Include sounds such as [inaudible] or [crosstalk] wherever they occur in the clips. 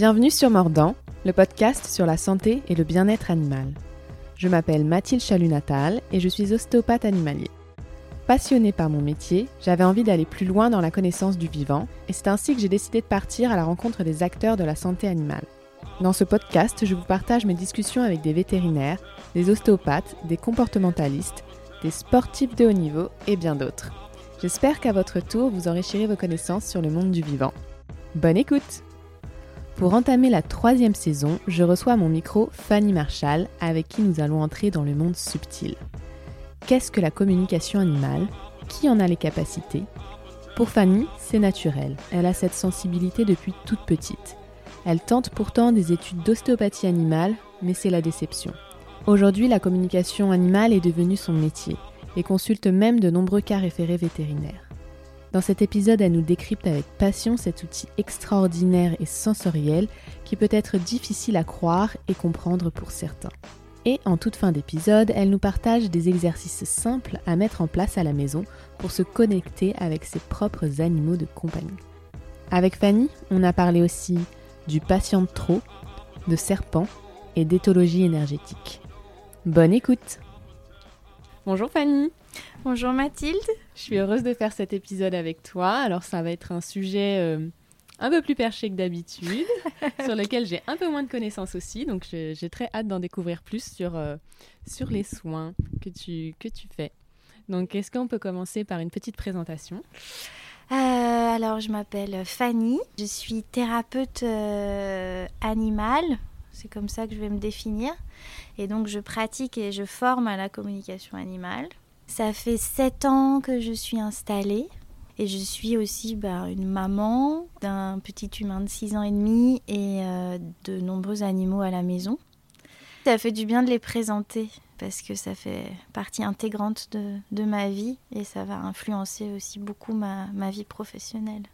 Bienvenue sur Mordant, le podcast sur la santé et le bien-être animal. Je m'appelle Mathilde Chalunatal et je suis ostéopathe animalier. Passionnée par mon métier, j'avais envie d'aller plus loin dans la connaissance du vivant et c'est ainsi que j'ai décidé de partir à la rencontre des acteurs de la santé animale. Dans ce podcast, je vous partage mes discussions avec des vétérinaires, des ostéopathes, des comportementalistes, des sportifs de haut niveau et bien d'autres. J'espère qu'à votre tour, vous enrichirez vos connaissances sur le monde du vivant. Bonne écoute Pour entamer la troisième saison, je reçois mon micro Fanny Marshall, avec qui nous allons entrer dans le monde subtil. Qu'est-ce que la communication animale? Qui en a les capacités? Pour Fanny, c'est naturel. Elle a cette sensibilité depuis toute petite. Elle tente pourtant des études d'ostéopathie animale, mais c'est la déception. Aujourd'hui, la communication animale est devenue son métier et consulte même de nombreux cas référés vétérinaires. Dans cet épisode, elle nous décrypte avec passion cet outil extraordinaire et sensoriel qui peut être difficile à croire et comprendre pour certains. Et en toute fin d'épisode, elle nous partage des exercices simples à mettre en place à la maison pour se connecter avec ses propres animaux de compagnie. Avec Fanny, on a parlé aussi du patient de trop, de serpents et d'éthologie énergétique. Bonne écoute Bonjour Fanny Bonjour Mathilde Je suis heureuse de faire cet épisode avec toi. Alors ça va être un sujet euh, un peu plus perché que d'habitude, [laughs] sur lequel j'ai un peu moins de connaissances aussi, donc j'ai très hâte d'en découvrir plus sur, euh, sur les soins que tu, que tu fais. Donc est-ce qu'on peut commencer par une petite présentation? Euh, alors, je m'appelle Fanny, je suis thérapeute animale, c'est comme ça que je vais me définir. Et donc je pratique et je forme à la communication animale. Ça fait sept ans que je suis installée. Et je suis aussi bah, une maman d'un petit humain de 6 ans et demi et euh, de nombreux animaux à la maison. Ça fait du bien de les présenter parce que ça fait partie intégrante de, de ma vie et ça va influencer aussi beaucoup ma, ma vie professionnelle.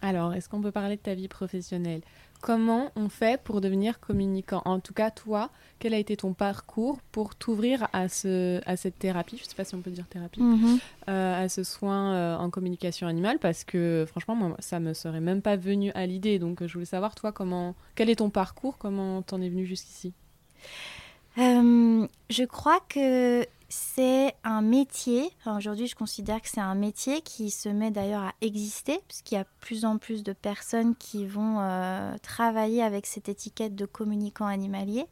Alors, est-ce qu'on peut parler de ta vie professionnelle? Comment on fait pour devenir communicant. En tout cas, toi, quel a été ton parcours pour t'ouvrir à, ce, à cette thérapie? Je ne sais pas si on peut dire thérapie, mhm. euh, à ce soin euh, en communication animale, parce que franchement, moi, ça me serait même pas venu à l'idée. Donc, je voulais savoir, toi, comment, quel est ton parcours? Comment t'en es venu jusqu'ici? Euh, Je crois que c'est un métier, aujourd'hui je considère que c'est un métier qui se met d'ailleurs à exister, puisqu'il y a plus en plus de personnes qui vont euh, travailler avec cette étiquette de communicant animalier.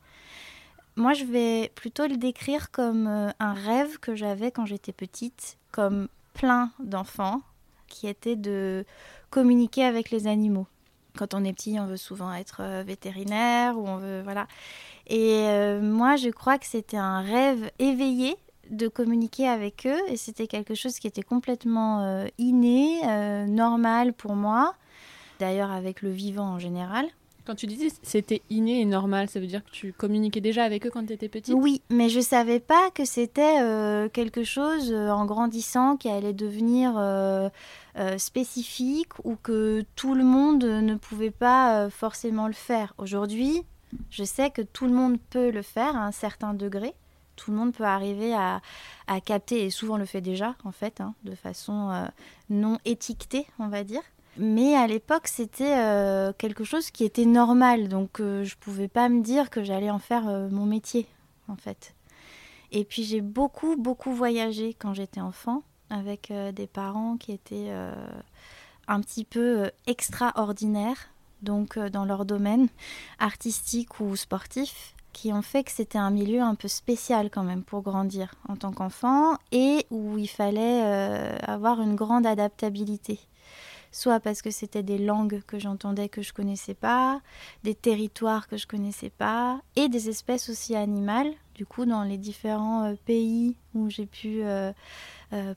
Moi je vais plutôt le décrire comme euh, un rêve que j'avais quand j'étais petite, comme plein d'enfants, qui était de communiquer avec les animaux. Quand on est petit, on veut souvent être euh, vétérinaire ou on veut voilà. Et moi, je crois que c'était un rêve éveillé de communiquer avec eux et c'était quelque chose qui était complètement euh, inné, euh, normal pour moi, d'ailleurs avec le vivant en général. Quand tu disais c'était inné et normal, ça veut dire que tu communiquais déjà avec eux quand tu étais petite? Oui, mais je savais pas que c'était euh, quelque chose en grandissant qui allait devenir spécifique ou que tout le monde ne pouvait pas forcément le faire. Aujourd'hui, je sais que tout le monde peut le faire à un certain degré tout le monde peut arriver à, capter, et souvent le fait déjà, en fait, hein, de façon euh, non étiquetée, on va dire. Mais à l'époque, c'était euh, quelque chose qui était normal, donc euh, je ne pouvais pas me dire que j'allais en faire mon métier, en fait. Et puis j'ai beaucoup, beaucoup voyagé quand j'étais enfant, avec des parents qui étaient un petit peu extraordinaires, donc dans leur domaine artistique ou sportif qui ont fait que c'était un milieu un peu spécial quand même pour grandir en tant qu'enfant et où il fallait euh, avoir une grande adaptabilité. Soit parce que c'était des langues que j'entendais que je connaissais pas, des territoires que je connaissais pas, et des espèces aussi animales. Du coup, dans les différents euh, pays où j'ai pu euh,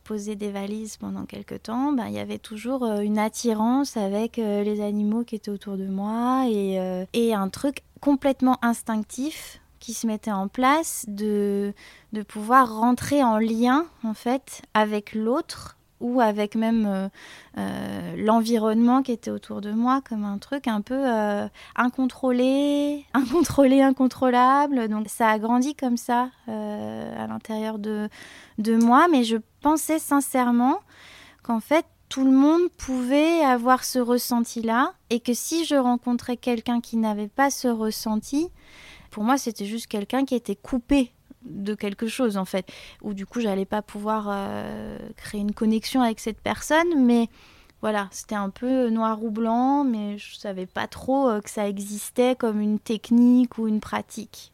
poser des valises pendant quelques temps, ben, il y avait toujours une attirance avec les animaux qui étaient autour de moi et, et un truc complètement instinctif qui se mettait en place de, de pouvoir rentrer en lien en fait avec l'autre ou avec même euh, euh, l'environnement qui était autour de moi comme un truc un peu euh, incontrôlé, [laughs] incontrôlé, incontrôlable. Donc ça a grandi comme ça à l'intérieur de, de moi, mais je pensais sincèrement qu'en fait tout le monde pouvait avoir ce ressenti-là et que si je rencontrais quelqu'un qui n'avait pas ce ressenti, pour moi c'était juste quelqu'un qui était coupé de quelque chose en fait, ou du coup j'allais pas pouvoir euh, créer une connexion avec cette personne, mais voilà, c'était un peu noir ou blanc, mais je savais pas trop euh, que ça existait comme une technique ou une pratique.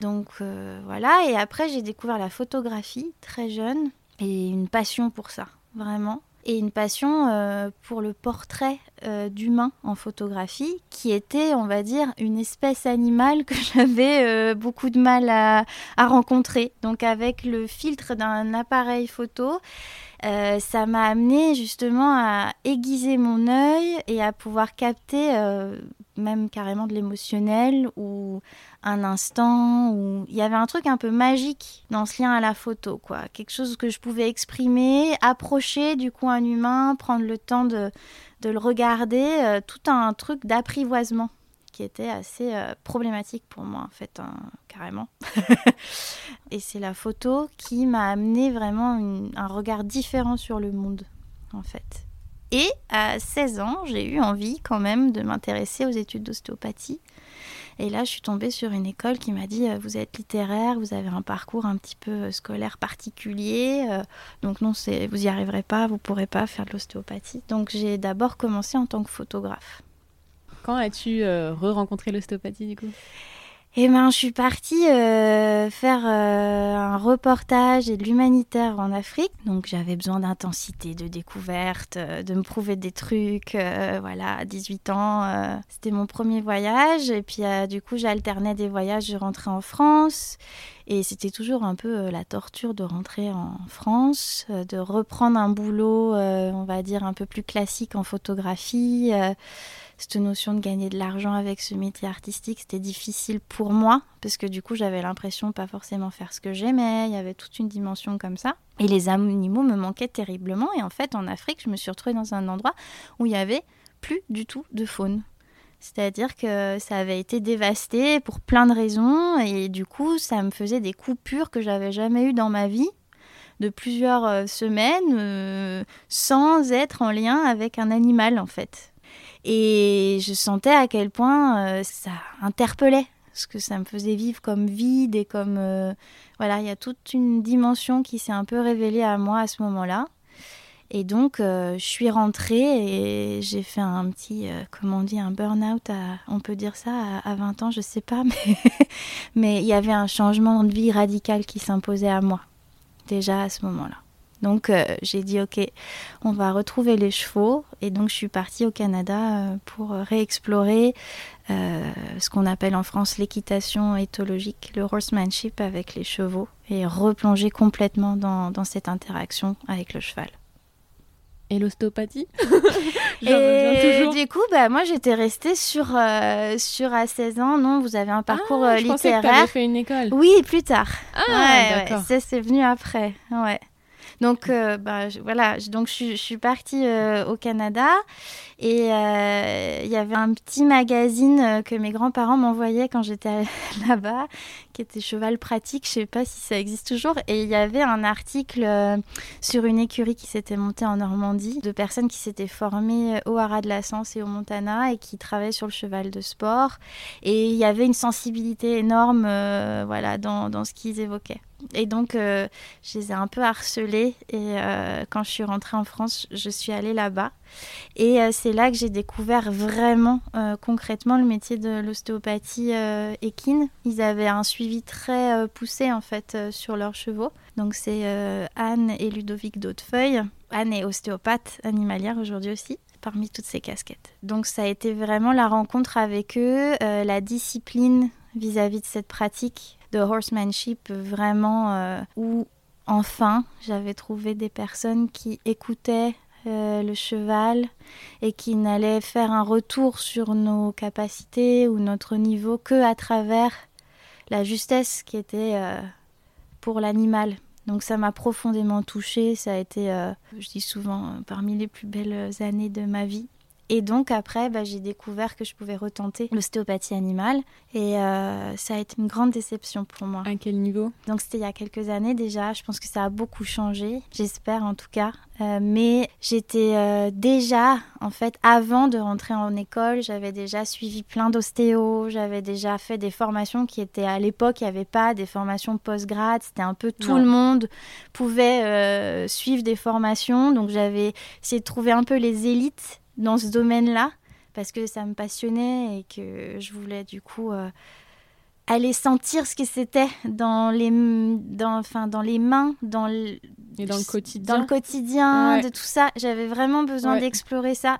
Donc euh, voilà, et après j'ai découvert la photographie très jeune et une passion pour ça, vraiment et une passion euh, pour le portrait euh, d'humain en photographie, qui était, on va dire, une espèce animale que [laughs] j'avais euh, beaucoup de mal à, rencontrer. Donc avec le filtre d'un appareil photo, ça m'a amené justement à aiguiser mon œil et à pouvoir capter même carrément de l'émotionnel ou un instant où il y avait un truc un peu magique dans ce lien à la photo, quoi. Quelque chose que je pouvais exprimer, approcher du coup un humain, prendre le temps de, le regarder, euh, tout un truc d'apprivoisement qui était assez euh, problématique pour moi en fait, hein, carrément. [laughs] Et c'est la photo qui m'a amené vraiment un regard différent sur le monde en fait. Et à 16 ans, j'ai eu envie quand même de m'intéresser aux études d'ostéopathie. Et là, je suis tombée sur une école qui m'a dit euh, Vous êtes littéraire, vous avez un parcours un petit peu euh, scolaire particulier, euh, donc non, vous n'y arriverez pas, vous ne pourrez pas faire de l'ostéopathie. Donc j'ai d'abord commencé en tant que photographe. Quand as-tu re-rencontré l'ostéopathie du coup? Eh ben, je suis partie euh, faire euh, un reportage et de l'humanitaire en Afrique. Donc, j'avais besoin d'intensité, de découverte, euh, de me prouver des trucs. voilà, à 18 ans, c'était mon premier voyage. Et puis, du coup, j'alternais des voyages. Je rentrais en France. Et c'était toujours un peu la torture de rentrer en France, de reprendre un boulot, on va dire, un peu plus classique en photographie cette notion de gagner de l'argent avec ce métier artistique, c'était difficile pour moi, parce que du coup, j'avais l'impression de pas forcément faire ce que j'aimais, il y avait toute une dimension comme ça. Et les animaux me manquaient terriblement, et en fait, en Afrique, je me suis retrouvée dans un endroit où il y avait plus du tout de faune. C'est-à-dire que ça avait été dévasté pour plein de raisons, et du coup, ça me faisait des coupures que j'avais jamais eues dans ma vie de plusieurs euh, semaines euh, sans être en lien avec un animal en fait. Et je sentais à quel point euh, ça interpellait, ce que ça me faisait vivre comme vide et comme... Euh, voilà, il y a toute une dimension qui s'est un peu révélée à moi à ce moment-là. Et donc, euh, je suis rentrée et j'ai fait un petit, comment on dit, un burn-out, on peut dire ça, à, 20 ans, je sais pas, [laughs] mais, mais il y avait un changement de vie radical qui s'imposait à moi, déjà à ce moment-là. Donc euh, j'ai dit ok, on va retrouver les chevaux et donc je suis partie au Canada euh, pour réexplorer euh, ce qu'on appelle en France l'équitation éthologique, le horsemanship avec les chevaux et replonger complètement dans, cette interaction avec le cheval. Et l'ostéopathie [laughs] Et du coup, bah, moi j'étais restée sur, sur à 16 ans. Non, vous avez un parcours ah, je littéraire. Pensais que fait une école. Oui, plus tard. Ah, d'accord. c'est venu après. Ouais. Donc euh, bah, voilà, donc je, suis partie euh, au Canada et euh, il y avait un petit magazine que mes grands-parents m'envoyaient quand j'étais [laughs] là-bas, qui était Cheval Pratique, je sais pas si ça existe toujours, et il y avait un article sur une écurie qui s'était montée en Normandie, de personnes qui s'étaient formées au Haras de la Sens et au Montana et qui travaillaient sur le cheval de sport, et il y avait une sensibilité énorme voilà, dans, dans ce qu'ils évoquaient. Et donc, euh, je les ai un peu harcelés. Et euh, quand je suis rentrée en France, je suis allée là-bas. Et euh, c'est là que j'ai découvert vraiment, concrètement, le métier de l'ostéopathie équine. Ils avaient un suivi très poussé, en fait, sur leurs chevaux. Donc, c'est Anne et Ludovic Daudefeuille. Anne est ostéopathe animalière aujourd'hui aussi parmi toutes ces casquettes. Donc ça a été vraiment la rencontre avec eux, la discipline vis à -vis de cette pratique de horsemanship vraiment euh, où enfin j'avais trouvé des personnes qui écoutaient euh, le cheval et qui n'allaient faire un retour sur nos capacités ou notre niveau que à travers la justesse qui était euh, pour l'animal. Donc ça m'a profondément touchée, ça a été, je dis souvent, parmi les plus belles années de ma vie. Et donc après, bah, j'ai découvert que je pouvais retenter l'ostéopathie animale. Et euh, ça a été une grande déception pour moi. À quel niveau? Donc c'était il y a quelques années déjà. Je pense que ça a beaucoup changé, j'espère en tout cas. Euh, mais j'étais euh, déjà, en fait, avant de rentrer en école, j'avais déjà suivi plein d'ostéos, j'avais déjà fait des formations qui étaient à l'époque, il n'y avait pas des formations post-grad, c'était un peu tout le monde pouvait suivre des formations. Donc j'avais essayé de trouver un peu les élites dans ce domaine-là parce que ça me passionnait et que je voulais du coup euh, aller sentir ce que c'était dans les dans enfin dans les mains dans le, dans le quotidien. dans le quotidien de tout ça. J'avais vraiment besoin d'explorer ça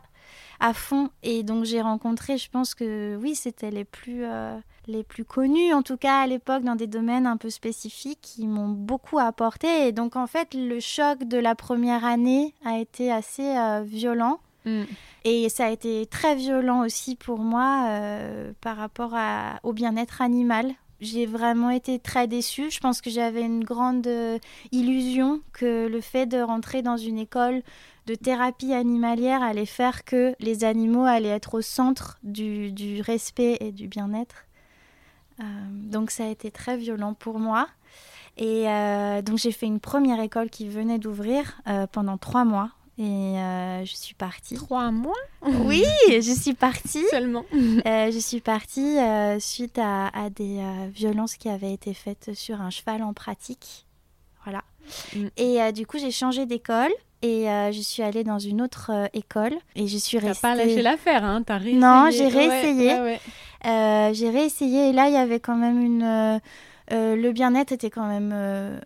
à fond et donc j'ai rencontré je pense que oui c'était les plus euh, les plus connus en tout cas à l'époque dans des domaines un peu spécifiques qui m'ont beaucoup apporté. Et donc en fait le choc de la première année a été assez euh, violent Mm. Et ça a été très violent aussi pour moi euh, par rapport au bien-être animal. J'ai vraiment été très déçue. Je pense que j'avais une grande euh, illusion que le fait de rentrer dans une école de thérapie animalière allait faire que les animaux allaient être au centre du, du respect et du bien-être. Euh, donc ça a été très violent pour moi. Et donc j'ai fait une première école qui venait d'ouvrir pendant trois mois et euh, je suis partie. Trois mois [laughs] Oui, je suis partie. Seulement. Euh, je suis partie euh, suite à, des violences qui avaient été faites sur un cheval en pratique. Voilà. Mm. Et du coup, j'ai changé d'école. Et je suis allée dans une autre école et je suis restée. T'as pas lâché l'affaire, hein T'as réessayé. Non, j'ai réessayé. j'ai réessayé et là, il y avait quand même une. le bien-être était quand même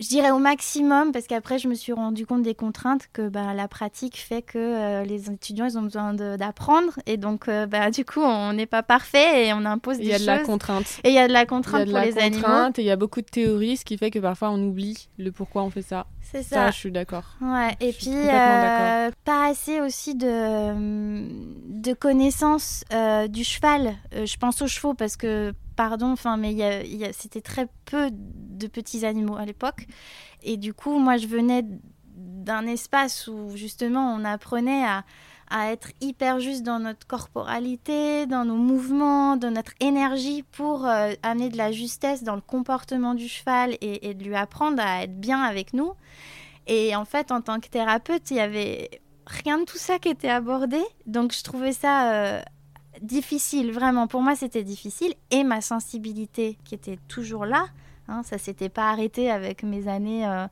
je dirais au maximum parce qu'après je me suis rendu compte des contraintes que bah, la pratique fait que euh, les étudiants ils ont besoin d'apprendre et donc euh, bah, du coup on n'est pas parfait et on impose des choses. Il y a de la contrainte. Et il y a de la contrainte pour les animaux. Et il y a beaucoup de théories ce qui fait que parfois on oublie le pourquoi on fait ça. C'est ça. ça. je suis d'accord. Ouais. Et puis euh, pas assez aussi de de connaissances du cheval. je pense aux chevaux parce que pardon, enfin, mais c'était très peu de petits animaux à l'époque. Et du coup, moi, je venais d'un espace où justement on apprenait à, être hyper juste dans notre corporalité, dans nos mouvements, dans notre énergie pour euh, amener de la justesse dans le comportement du cheval et, de lui apprendre à être bien avec nous. Et en fait, en tant que thérapeute, il y avait rien de tout ça qui était abordé. Donc je trouvais ça euh, difficile, vraiment. Pour moi, c'était difficile. Et ma sensibilité, qui était toujours là, hein, ça s'était pas arrêté avec mes années euh,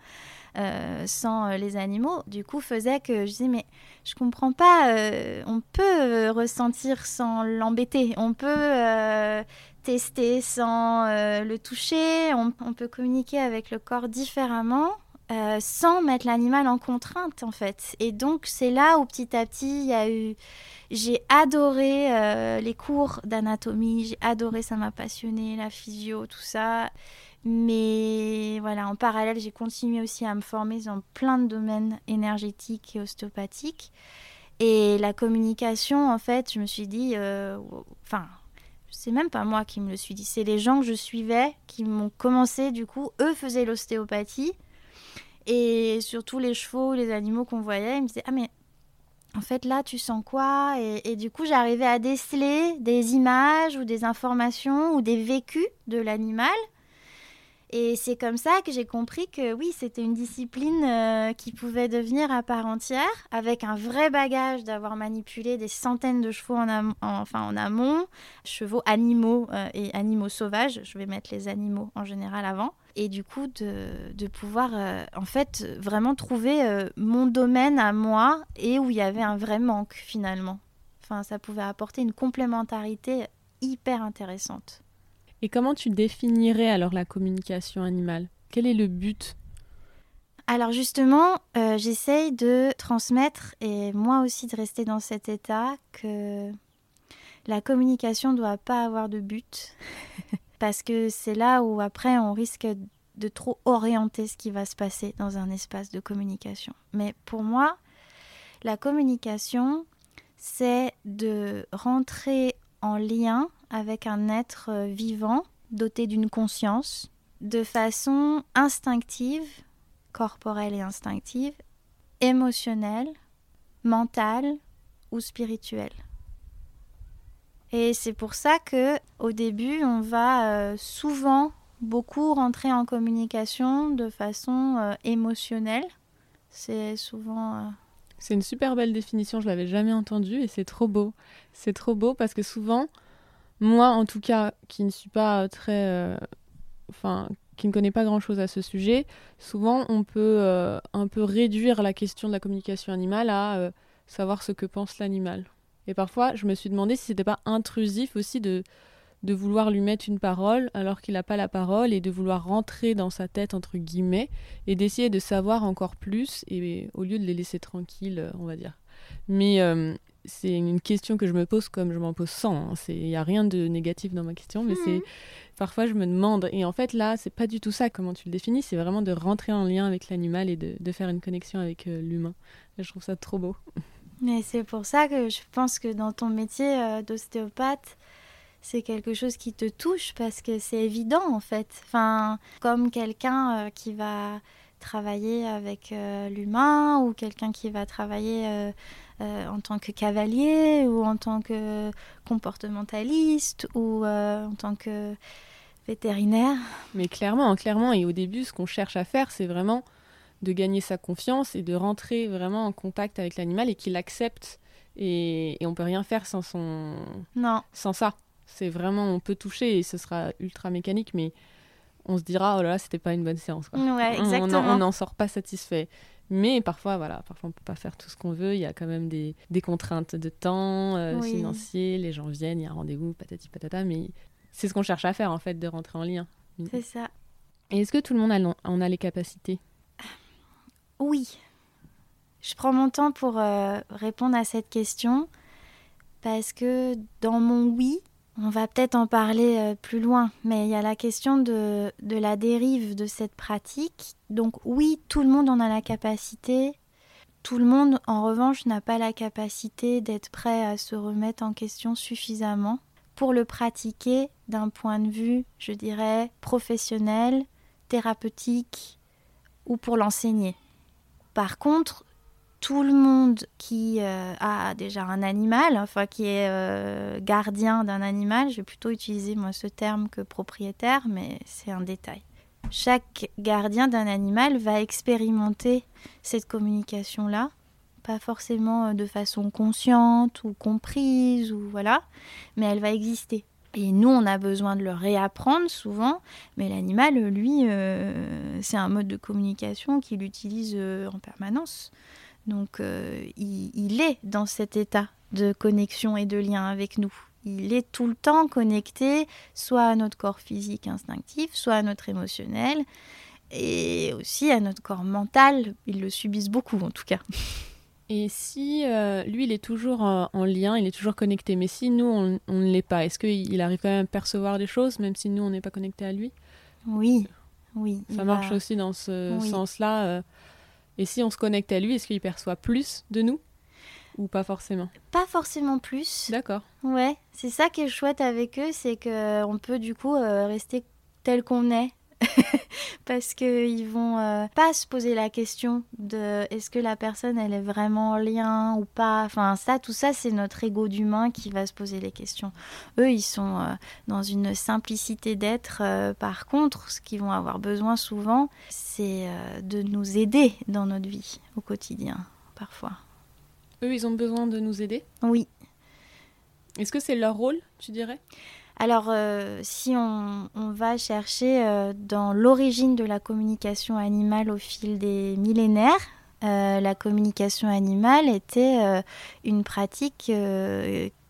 euh, sans euh, les animaux, du coup, faisait que je disais, mais je comprends pas, on peut ressentir sans l'embêter, on peut tester sans le toucher, on, on, peut communiquer avec le corps différemment. Sans mettre l'animal en contrainte en fait. Et donc c'est là où petit à petit il y a eu j'ai adoré euh, les cours d'anatomie, j'ai adoré, ça m'a passionné, la physio, tout ça. Mais voilà, en parallèle, j'ai continué aussi à me former dans plein de domaines énergétiques et ostéopathiques. Et la communication, en fait, je me suis dit, euh, enfin, c'est même pas moi qui me le suis dit, c'est les gens que je suivais qui m'ont commencé, du coup, eux faisaient l'ostéopathie. Et surtout les chevaux, les animaux qu'on voyait, ils me disaient, ah mais en fait, là, tu sens quoi? Et, du coup, j'arrivais à déceler des images ou des informations ou des vécus de l'animal. Et c'est comme ça que j'ai compris que oui, c'était une discipline euh, qui pouvait devenir à part entière, avec un vrai bagage d'avoir manipulé des centaines de chevaux en, enfin, en amont, chevaux animaux euh, et animaux sauvages. Je vais mettre les animaux en général avant et du coup de, pouvoir euh, en fait vraiment trouver mon domaine à moi et où il y avait un vrai manque finalement. Enfin, ça pouvait apporter une complémentarité hyper intéressante. Et comment tu définirais alors la communication animale? Quel est le but? Alors justement, euh, j'essaye de transmettre et moi aussi de rester dans cet état que la communication ne doit pas avoir de but. [laughs] parce que c'est là où après on risque de trop orienter ce qui va se passer dans un espace de communication. Mais pour moi, la communication, c'est de rentrer en lien avec un être vivant, doté d'une conscience, de façon instinctive, corporelle et instinctive, émotionnelle, mentale, ou spirituel. Et c'est pour ça que au début, on va euh, souvent beaucoup rentrer en communication de façon euh, émotionnelle. C'est souvent. Euh, c'est une super belle définition, je l'avais jamais entendue et c'est trop beau. C'est trop beau parce que souvent, moi en tout cas, qui ne suis pas très. Enfin, qui ne connaît pas grand-chose à ce sujet, souvent on peut un peu réduire la question de la communication animale à savoir ce que pense l'animal. Et parfois, je me suis demandé si c'était pas intrusif aussi de, de vouloir lui mettre une parole alors qu'il n'a pas la parole et de vouloir rentrer dans sa tête, entre guillemets, et d'essayer de savoir encore plus, et au lieu de les laisser tranquilles, on va dire. Mais euh, c'est une question que je me pose comme je m'en pose sans. Il hein. n'y a rien de négatif dans ma question, mais c'est mhm. parfois je me demande. Et en fait, là, c'est pas du tout ça, comment tu le définis. C'est vraiment de rentrer en lien avec l'animal et de, de, faire une connexion avec euh, l'humain. Je trouve ça trop beau. [laughs] Mais c'est pour ça que je pense que dans ton métier euh, d'ostéopathe, c'est quelque chose qui te touche parce que c'est évident en fait. Enfin, comme quelqu'un euh, qui va travailler avec l'humain ou quelqu'un qui va travailler en tant que cavalier ou en tant que comportementaliste ou en tant que vétérinaire. Mais clairement, clairement, et au début, ce qu'on cherche à faire, c'est vraiment de gagner sa confiance et de rentrer vraiment en contact avec l'animal et qu'il accepte. Et, et on peut rien faire sans son non sans ça c'est vraiment on peut toucher et ce sera ultra mécanique mais on se dira oh là là c'était pas une bonne séance Ouais, exactement. on n'en sort pas satisfait mais parfois voilà parfois on peut pas faire tout ce qu'on veut. Il y a quand même des, des contraintes de temps euh, financiers les gens viennent il y a un rendez-vous patati patata. Mais c'est ce qu'on cherche à faire en fait de rentrer en lien. C'est ça. Et est-ce que tout le monde en a les capacités? Oui. Je prends mon temps pour euh, répondre à cette question parce que dans mon oui, on va peut-être en parler euh, plus loin, mais il y a la question de, de, la dérive de cette pratique. Donc oui, tout le monde en a la capacité. Tout le monde, en revanche, n'a pas la capacité d'être prêt à se remettre en question suffisamment pour le pratiquer d'un point de vue, je dirais, professionnel, thérapeutique ou pour l'enseigner. Par contre, tout le monde qui euh, a déjà un animal, enfin qui est euh, gardien d'un animal, je vais plutôt utiliser moi ce terme que propriétaire, mais c'est un détail. Chaque gardien d'un animal va expérimenter cette communication-là, pas forcément euh, de façon consciente ou comprise ou voilà, mais elle va exister. Et nous, on a besoin de le réapprendre souvent, mais l'animal, lui, c'est un mode de communication qu'il utilise en permanence. Donc, euh, il, est dans cet état de connexion et de lien avec nous. Il est tout le temps connecté, soit à notre corps physique instinctif, soit à notre émotionnel, et aussi à notre corps mental. Ils le subissent beaucoup, en tout cas. [laughs] Et si euh, lui, il est toujours en, lien, il est toujours connecté, mais si nous, on, ne l'est pas, est-ce qu'il arrive quand même à percevoir des choses, même si nous, on n'est pas connecté à lui? Oui, oui. Ça marche aussi dans ce sens-là. Euh. Et si on se connecte à lui, est-ce qu'il perçoit plus de nous ou pas forcément? Pas forcément plus. D'accord. Ouais, c'est ça qui est chouette avec eux, c'est qu'on peut du coup euh, rester tel qu'on est [laughs] parce qu'ils vont euh, pas se poser la question de est-ce que la personne elle est vraiment en lien ou pas. Enfin ça, tout ça c'est notre ego d'humain qui va se poser les questions. Eux ils sont euh, dans une simplicité d'être. Euh, par contre, ce qu'ils vont avoir besoin souvent, c'est de nous aider dans notre vie au quotidien parfois. Eux ils ont besoin de nous aider? Oui. Est-ce que c'est leur rôle, tu dirais? Alors, euh, si on, va chercher euh, dans l'origine de la communication animale au fil des millénaires, euh, la communication animale était une pratique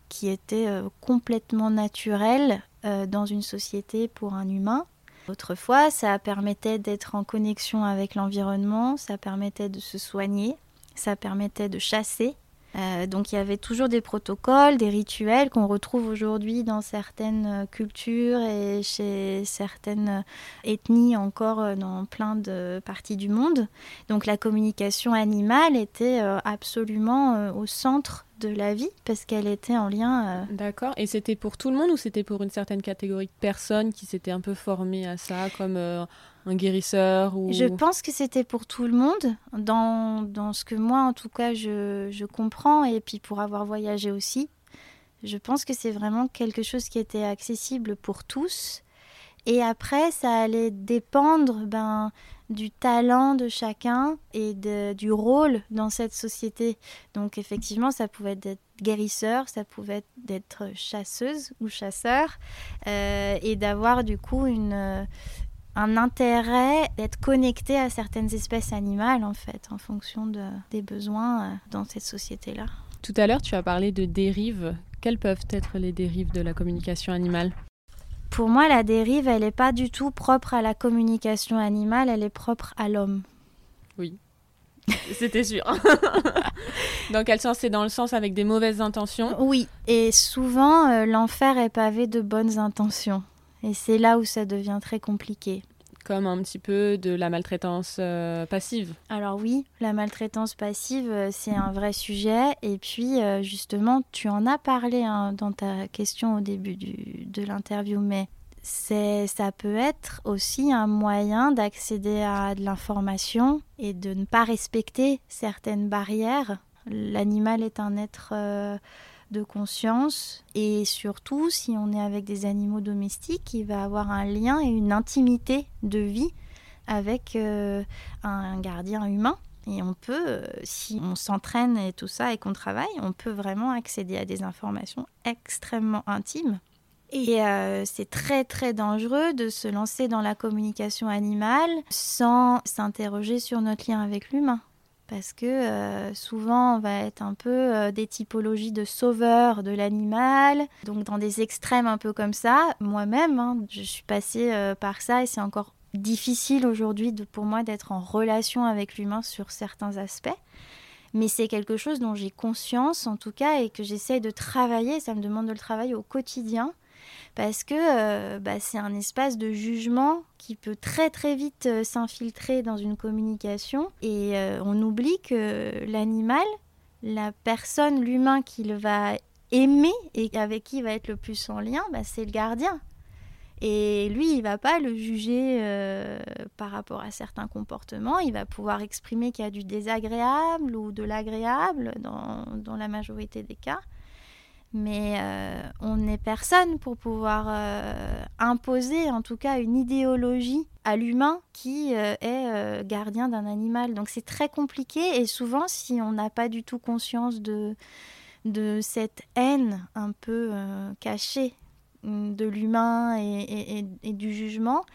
qui était complètement naturelle dans une société pour un humain. Autrefois, ça permettait d'être en connexion avec l'environnement, ça permettait de se soigner, ça permettait de chasser, euh, donc il y avait toujours des protocoles, des rituels qu'on retrouve aujourd'hui dans certaines euh, cultures et chez certaines euh, ethnies encore dans plein de parties du monde. Donc la communication animale était absolument au centre de la vie parce qu'elle était en lien. D'accord. Et c'était pour tout le monde ou c'était pour une certaine catégorie de personnes qui s'étaient un peu formées à ça, comme guérisseur ou... Je pense que c'était pour tout le monde, dans, dans, ce que moi en tout cas je, je comprends et puis pour avoir voyagé aussi. Je pense que c'est vraiment quelque chose qui était accessible pour tous. Et après, ça allait dépendre ben, du talent de chacun et de, du rôle dans cette société. Donc effectivement, ça pouvait être guérisseur, ça pouvait être chasseuse ou chasseur, euh, et d'avoir du coup une, un intérêt d'être connecté à certaines espèces animales en fait, en fonction de, des besoins euh, dans cette société-là. Tout à l'heure, tu as parlé de dérives. Quelles peuvent être les dérives de la communication animale? Pour moi, la dérive, elle n'est pas du tout propre à la communication animale, elle est propre à l'homme. Oui, [laughs] c'était sûr. [laughs] dans quel sens? C'est dans le sens avec des mauvaises intentions? Oui, et souvent, euh, l'enfer est pavé de bonnes intentions. Et c'est là où ça devient très compliqué comme un petit peu de la maltraitance euh, passive. Alors oui, la maltraitance passive, euh, c'est un vrai sujet. Et puis, euh, justement, tu en as parlé hein, dans ta question au début de l'interview, mais ça peut être aussi un moyen d'accéder à de l'information et de ne pas respecter certaines barrières. L'animal est un être de conscience et surtout si on est avec des animaux domestiques, il va avoir un lien et une intimité de vie avec euh, un gardien humain. Et on peut, euh, si on s'entraîne et tout ça et qu'on travaille, on peut vraiment accéder à des informations extrêmement intimes. Et euh, c'est très très dangereux de se lancer dans la communication animale sans s'interroger sur notre lien avec l'humain parce que euh, souvent on va être un peu euh, des typologies de sauveurs de l'animal, donc dans des extrêmes un peu comme ça. Moi-même, hein, je suis passée euh, par ça et c'est encore difficile aujourd'hui pour moi d'être en relation avec l'humain sur certains aspects. Mais c'est quelque chose dont j'ai conscience en tout cas et que j'essaye de travailler, ça me demande de le travailler au quotidien parce que euh, bah, c'est un espace de jugement qui peut très très vite euh, s'infiltrer dans une communication et euh, on oublie que l'animal, la personne, l'humain qu'il va aimer et avec qui il va être le plus en lien, bah, c'est le gardien. Et lui, il va pas le juger par rapport à certains comportements. Il va pouvoir exprimer qu'il y a du désagréable ou de l'agréable dans la majorité des cas mais euh, on n'est personne pour pouvoir euh, imposer en tout cas une idéologie à l'humain qui euh, est gardien d'un animal. Donc c'est très compliqué et souvent si on n'a pas du tout conscience de, cette haine un peu cachée de l'humain et, et, du jugement,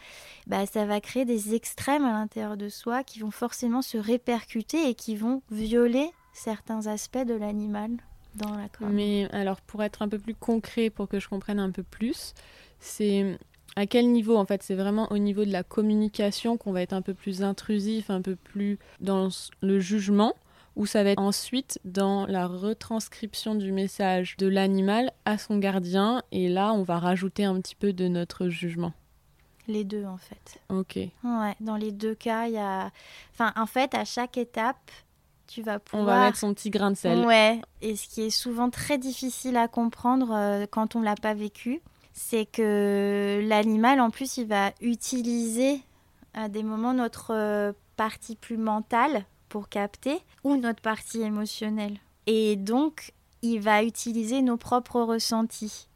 bah, ça va créer des extrêmes à l'intérieur de soi qui vont forcément se répercuter et qui vont violer certains aspects de l'animal. Mais alors, pour être un peu plus concret, pour que je comprenne un peu plus, c'est à quel niveau en fait C'est vraiment au niveau de la communication qu'on va être un peu plus intrusif, un peu plus dans le jugement, ou ça va être ensuite dans la retranscription du message de l'animal à son gardien, et là on va rajouter un petit peu de notre jugement. Les deux en fait. Ok. Ouais, dans les deux cas, il y a. Enfin, en fait, à chaque étape, tu vas pouvoir... On va mettre son petit grain de sel. Ouais, et ce qui est souvent très difficile à comprendre euh, quand on l'a pas vécu, c'est que l'animal, en plus, il va utiliser à des moments notre euh, partie plus mentale pour capter ou notre partie émotionnelle. Et donc, il va utiliser nos propres ressentis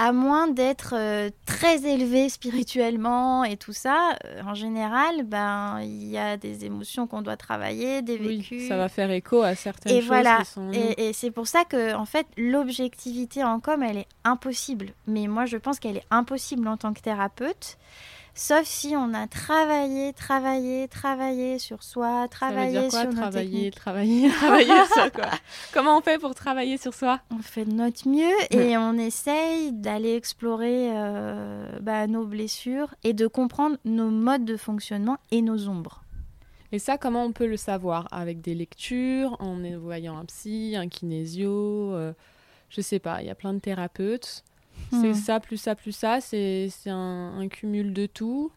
à moins d'être euh, très élevé spirituellement et tout ça, euh, en général, ben il y a des émotions qu'on doit travailler, des vécus. ça va faire écho à certaines et choses. Voilà. Qui sont... Et, et c'est pour ça que en fait l'objectivité en com elle est impossible. Mais moi je pense qu'elle est impossible en tant que thérapeute. Sauf si on a travaillé, travaillé, travaillé sur soi, travaillé quoi, sur travailler, travailler, [laughs] travailler sur quoi? [laughs] Comment on fait pour travailler sur soi? On fait de notre mieux et on essaye d'aller explorer euh, bah, nos blessures et de comprendre nos modes de fonctionnement et nos ombres. Et ça, comment on peut le savoir? Avec des lectures, en voyant un psy, un kinésio, euh, je sais pas, il y a plein de thérapeutes. C'est hmm. ça, plus ça, plus ça. C'est un, un, cumul de tout.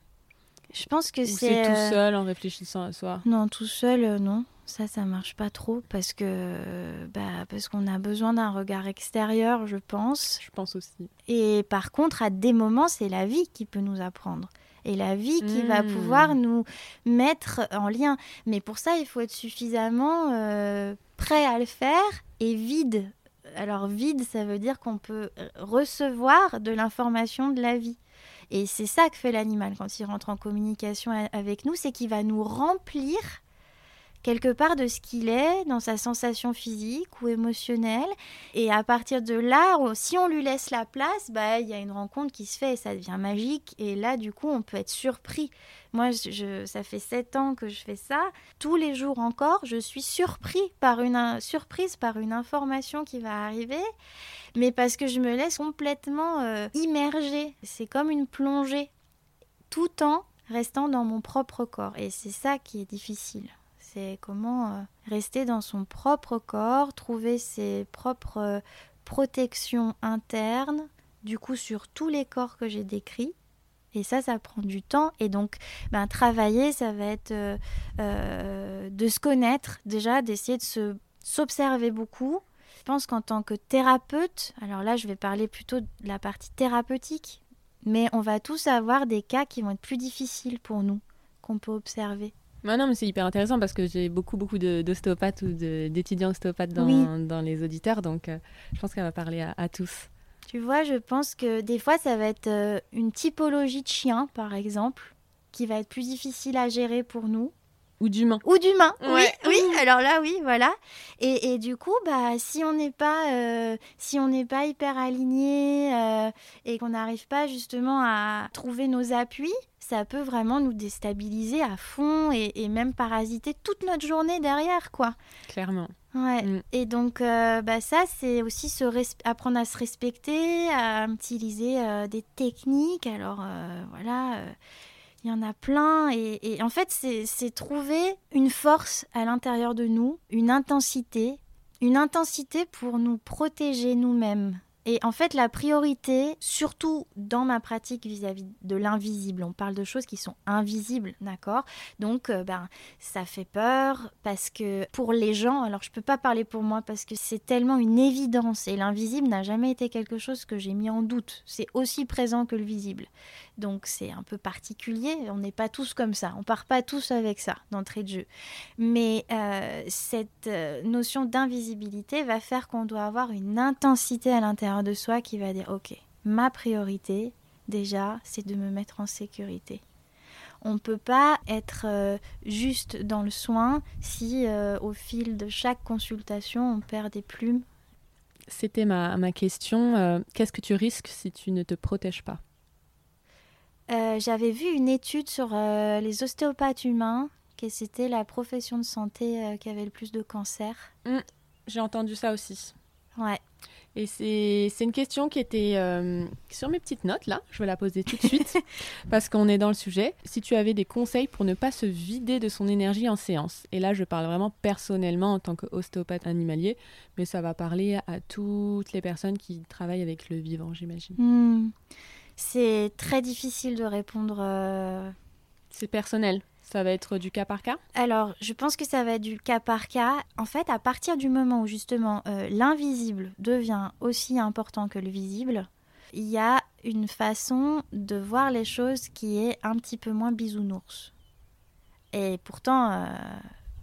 Je pense que c'est. tout euh, seul en réfléchissant à soi? Non, tout seul, euh, non. Ça, ça marche pas trop parce que bah, parce qu'on a besoin d'un regard extérieur, je pense. Je pense aussi. Et par contre, à des moments, c'est la vie qui peut nous apprendre. Et la vie qui va Hmm. pouvoir nous mettre en lien. Mais pour ça, il faut être suffisamment euh, prêt à le faire et vide. Alors vide, ça veut dire qu'on peut euh, recevoir de l'information de la vie. Et c'est ça que fait l'animal quand il rentre en communication avec nous, c'est qu'il va nous remplir quelque part de ce qu'il est dans sa sensation physique ou émotionnelle. Et à partir de là, si on lui laisse la place, bah, il y a une rencontre qui se fait et ça devient magique. Et là, du coup, on peut être surpris. Moi, ça fait sept ans que je fais ça. Tous les jours encore, je suis surpris par une, surprise par une information qui va arriver, mais parce que je me laisse complètement euh, immerger. C'est comme une plongée, tout en restant dans mon propre corps. Et c'est ça qui est difficile. C'est comment euh, rester dans son propre corps, trouver ses propres euh, protections internes, du coup sur tous les corps que j'ai décrits. Et ça, ça prend du temps. Et donc, ben, travailler, ça va être euh, de se connaître, déjà, d'essayer de se, s'observer beaucoup. Je pense qu'en tant que thérapeute, alors là, je vais parler plutôt de la partie thérapeutique, mais on va tous avoir des cas qui vont être plus difficiles pour nous, qu'on peut observer. Bah non, mais c'est hyper intéressant parce que j'ai beaucoup, beaucoup d'ostéopathes ou d'étudiants ostéopathes dans, Oui. dans les auditeurs, donc euh, je pense qu'elle va parler à, à tous. Tu vois, je pense que des fois, ça va être euh, une typologie de chien, par exemple, qui va être plus difficile à gérer pour nous. Ou d'humains. Ou d'humain. Ouais. Oui, oui. [laughs] Alors là, oui, voilà. Et, et du coup, bah, si on n'est pas, euh, si on n'est pas hyper aligné euh, et qu'on n'arrive pas justement à trouver nos appuis, ça peut vraiment nous déstabiliser à fond et, et même parasiter toute notre journée derrière, quoi. Clairement. Ouais. Mm. Et donc, euh, bah, ça, c'est aussi se apprendre à se respecter, à utiliser des techniques. Alors, voilà, il y en a plein. Et, en fait, c'est trouver une force à l'intérieur de nous, une intensité, une intensité pour nous protéger nous-mêmes. Et en fait, la priorité, surtout dans ma pratique vis-à-vis de l'invisible, on parle de choses qui sont invisibles, d'accord? Donc, euh, ben, ça fait peur parce que pour les gens, alors je peux pas parler pour moi parce que c'est tellement une évidence et l'invisible n'a jamais été quelque chose que j'ai mis en doute. C'est aussi présent que le visible. Donc c'est un peu particulier, on n'est pas tous comme ça, on part pas tous avec ça d'entrée de jeu. Mais euh, cette euh, notion d'invisibilité va faire qu'on doit avoir une intensité à l'intérieur de soi qui va dire ok, ma priorité déjà c'est de me mettre en sécurité. On ne peut pas être euh, juste dans le soin si au fil de chaque consultation on perd des plumes. C'était ma, question. Qu'est-ce que tu risques si tu ne te protèges pas? Euh, J'avais vu une étude sur euh, les ostéopathes humains, que c'était la profession de santé euh, qui avait le plus de cancers. J'ai entendu ça aussi. Ouais. Et c'est une question qui était sur mes petites notes, là. Je vais la poser tout de suite, [laughs] parce qu'on est dans le sujet. Si tu avais des conseils pour ne pas se vider de son énergie en séance, et là je parle vraiment personnellement en tant qu'ostéopathe animalier, mais ça va parler à toutes les personnes qui travaillent avec le vivant, j'imagine. Hmm. C'est très difficile de répondre. euh, C'est personnel, ça va être du cas par cas? Alors, je pense que ça va être du cas par cas. En fait, à partir du moment où justement euh, l'invisible devient aussi important que le visible, il y a une façon de voir les choses qui est un petit peu moins bisounours. Et pourtant, euh,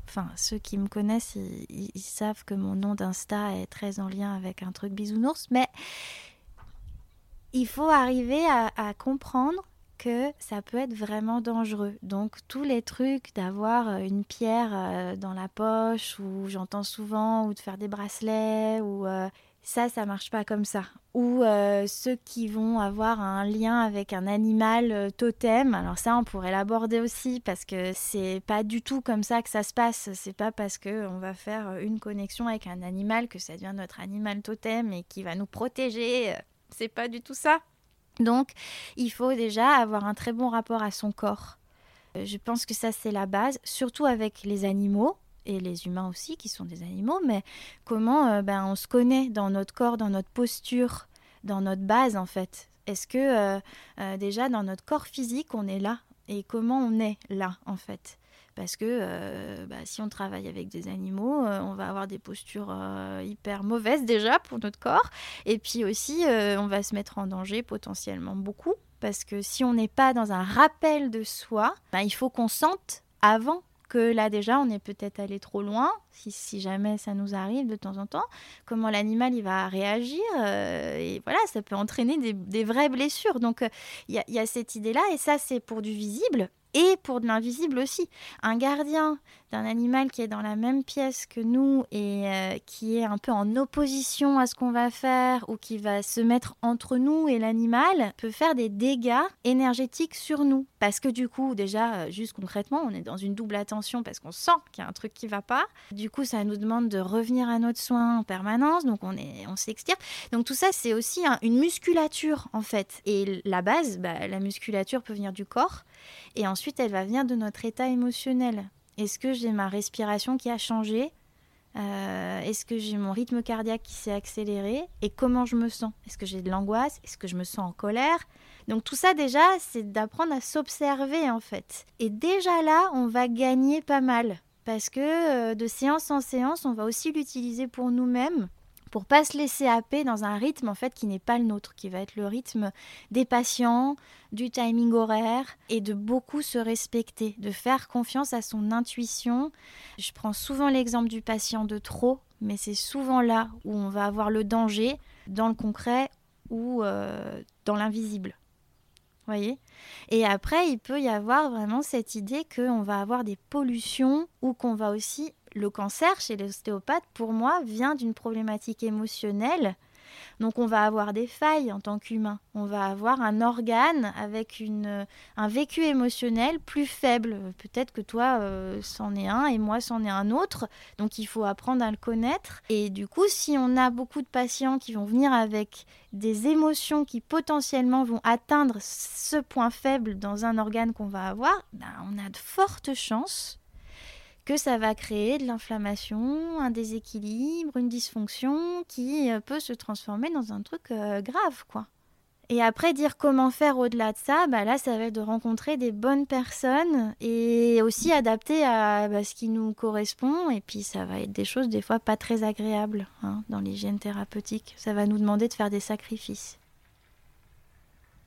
enfin, ceux qui me connaissent, ils, savent que mon nom d'Insta est très en lien avec un truc bisounours, mais il faut arriver à, comprendre que ça peut être vraiment dangereux. Donc tous les trucs d'avoir euh, une pierre euh, dans la poche ou j'entends souvent ou de faire des bracelets ou euh, ça ça marche pas comme ça. Ou ceux qui vont avoir un lien avec un animal totem. Alors ça on pourrait l'aborder aussi parce que c'est pas du tout comme ça que ça se passe. C'est pas parce que on va faire une connexion avec un animal que ça devient notre animal totem et qui va nous protéger. C'est pas du tout ça. Donc, il faut déjà avoir un très bon rapport à son corps. Euh, Je pense que ça, c'est la base, surtout avec les animaux et les humains aussi, qui sont des animaux, mais comment euh, ben, on se connaît dans notre corps, dans notre posture, dans notre base, en fait. Est-ce que euh, déjà dans notre corps physique, on est là? Et comment on est là en fait? Parce que euh, bah, si on travaille avec des animaux, euh, on va avoir des postures euh, hyper mauvaises déjà pour notre corps. Et puis aussi, on va se mettre en danger potentiellement beaucoup. Parce que si on n'est pas dans un rappel de soi, bah, il faut qu'on sente avant que là déjà on est peut-être allé trop loin, si, jamais ça nous arrive de temps en temps, comment l'animal il va réagir, et voilà, ça peut entraîner des, vraies blessures. Donc il y, a cette idée-là, et ça c'est pour du visible, et pour de l'invisible aussi. Un gardien d'un animal qui est dans la même pièce que nous et euh, qui est un peu en opposition à ce qu'on va faire ou qui va se mettre entre nous et l'animal peut faire des dégâts énergétiques sur nous. Parce que du coup, déjà, euh, juste concrètement, on est dans une double attention parce qu'on sent qu'il y a un truc qui va pas. Du coup, ça nous demande de revenir à notre soin en permanence, donc on, est, on s'extire. Donc tout ça, c'est aussi une musculature en fait. Et la base, bah, la musculature peut venir du corps et ensuite elle va venir de notre état émotionnel. Est-ce que j'ai ma respiration qui a changé? Euh, Est-ce que j'ai mon rythme cardiaque qui s'est accéléré? Et comment je me sens? Est-ce que j'ai de l'angoisse? Est-ce que je me sens en colère? Donc tout ça déjà, c'est d'apprendre à s'observer en fait. Et déjà là, on va gagner pas mal. Parce que euh, de séance en séance, on va aussi l'utiliser pour nous-mêmes pour pas se laisser happer dans un rythme en fait qui n'est pas le nôtre, qui va être le rythme des patients, du timing horaire et de beaucoup se respecter, de faire confiance à son intuition. Je prends souvent l'exemple du patient de trop, mais c'est souvent là où on va avoir le danger dans le concret ou euh, dans l'invisible. Voyez? Et après, il peut y avoir vraiment cette idée qu'on va avoir des pollutions ou qu'on va aussi le cancer chez l'ostéopathe, pour moi, vient d'une problématique émotionnelle. Donc on va avoir des failles en tant qu'humain. On va avoir un organe avec une, un vécu émotionnel plus faible. Peut-être que toi, euh, c'en est un et moi, c'en est un autre. Donc il faut apprendre à le connaître. Et du coup, si on a beaucoup de patients qui vont venir avec des émotions qui potentiellement vont atteindre ce point faible dans un organe qu'on va avoir, ben, on a de fortes chances que ça va créer de l'inflammation, un déséquilibre, une dysfonction qui euh, peut se transformer dans un truc euh, grave, quoi. Et après, dire comment faire au-delà de ça, bah là, ça va être de rencontrer des bonnes personnes et aussi adapter à bah, ce qui nous correspond. Et puis, ça va être des choses, des fois, pas très agréables hein, dans l'hygiène thérapeutique. Ça va nous demander de faire des sacrifices.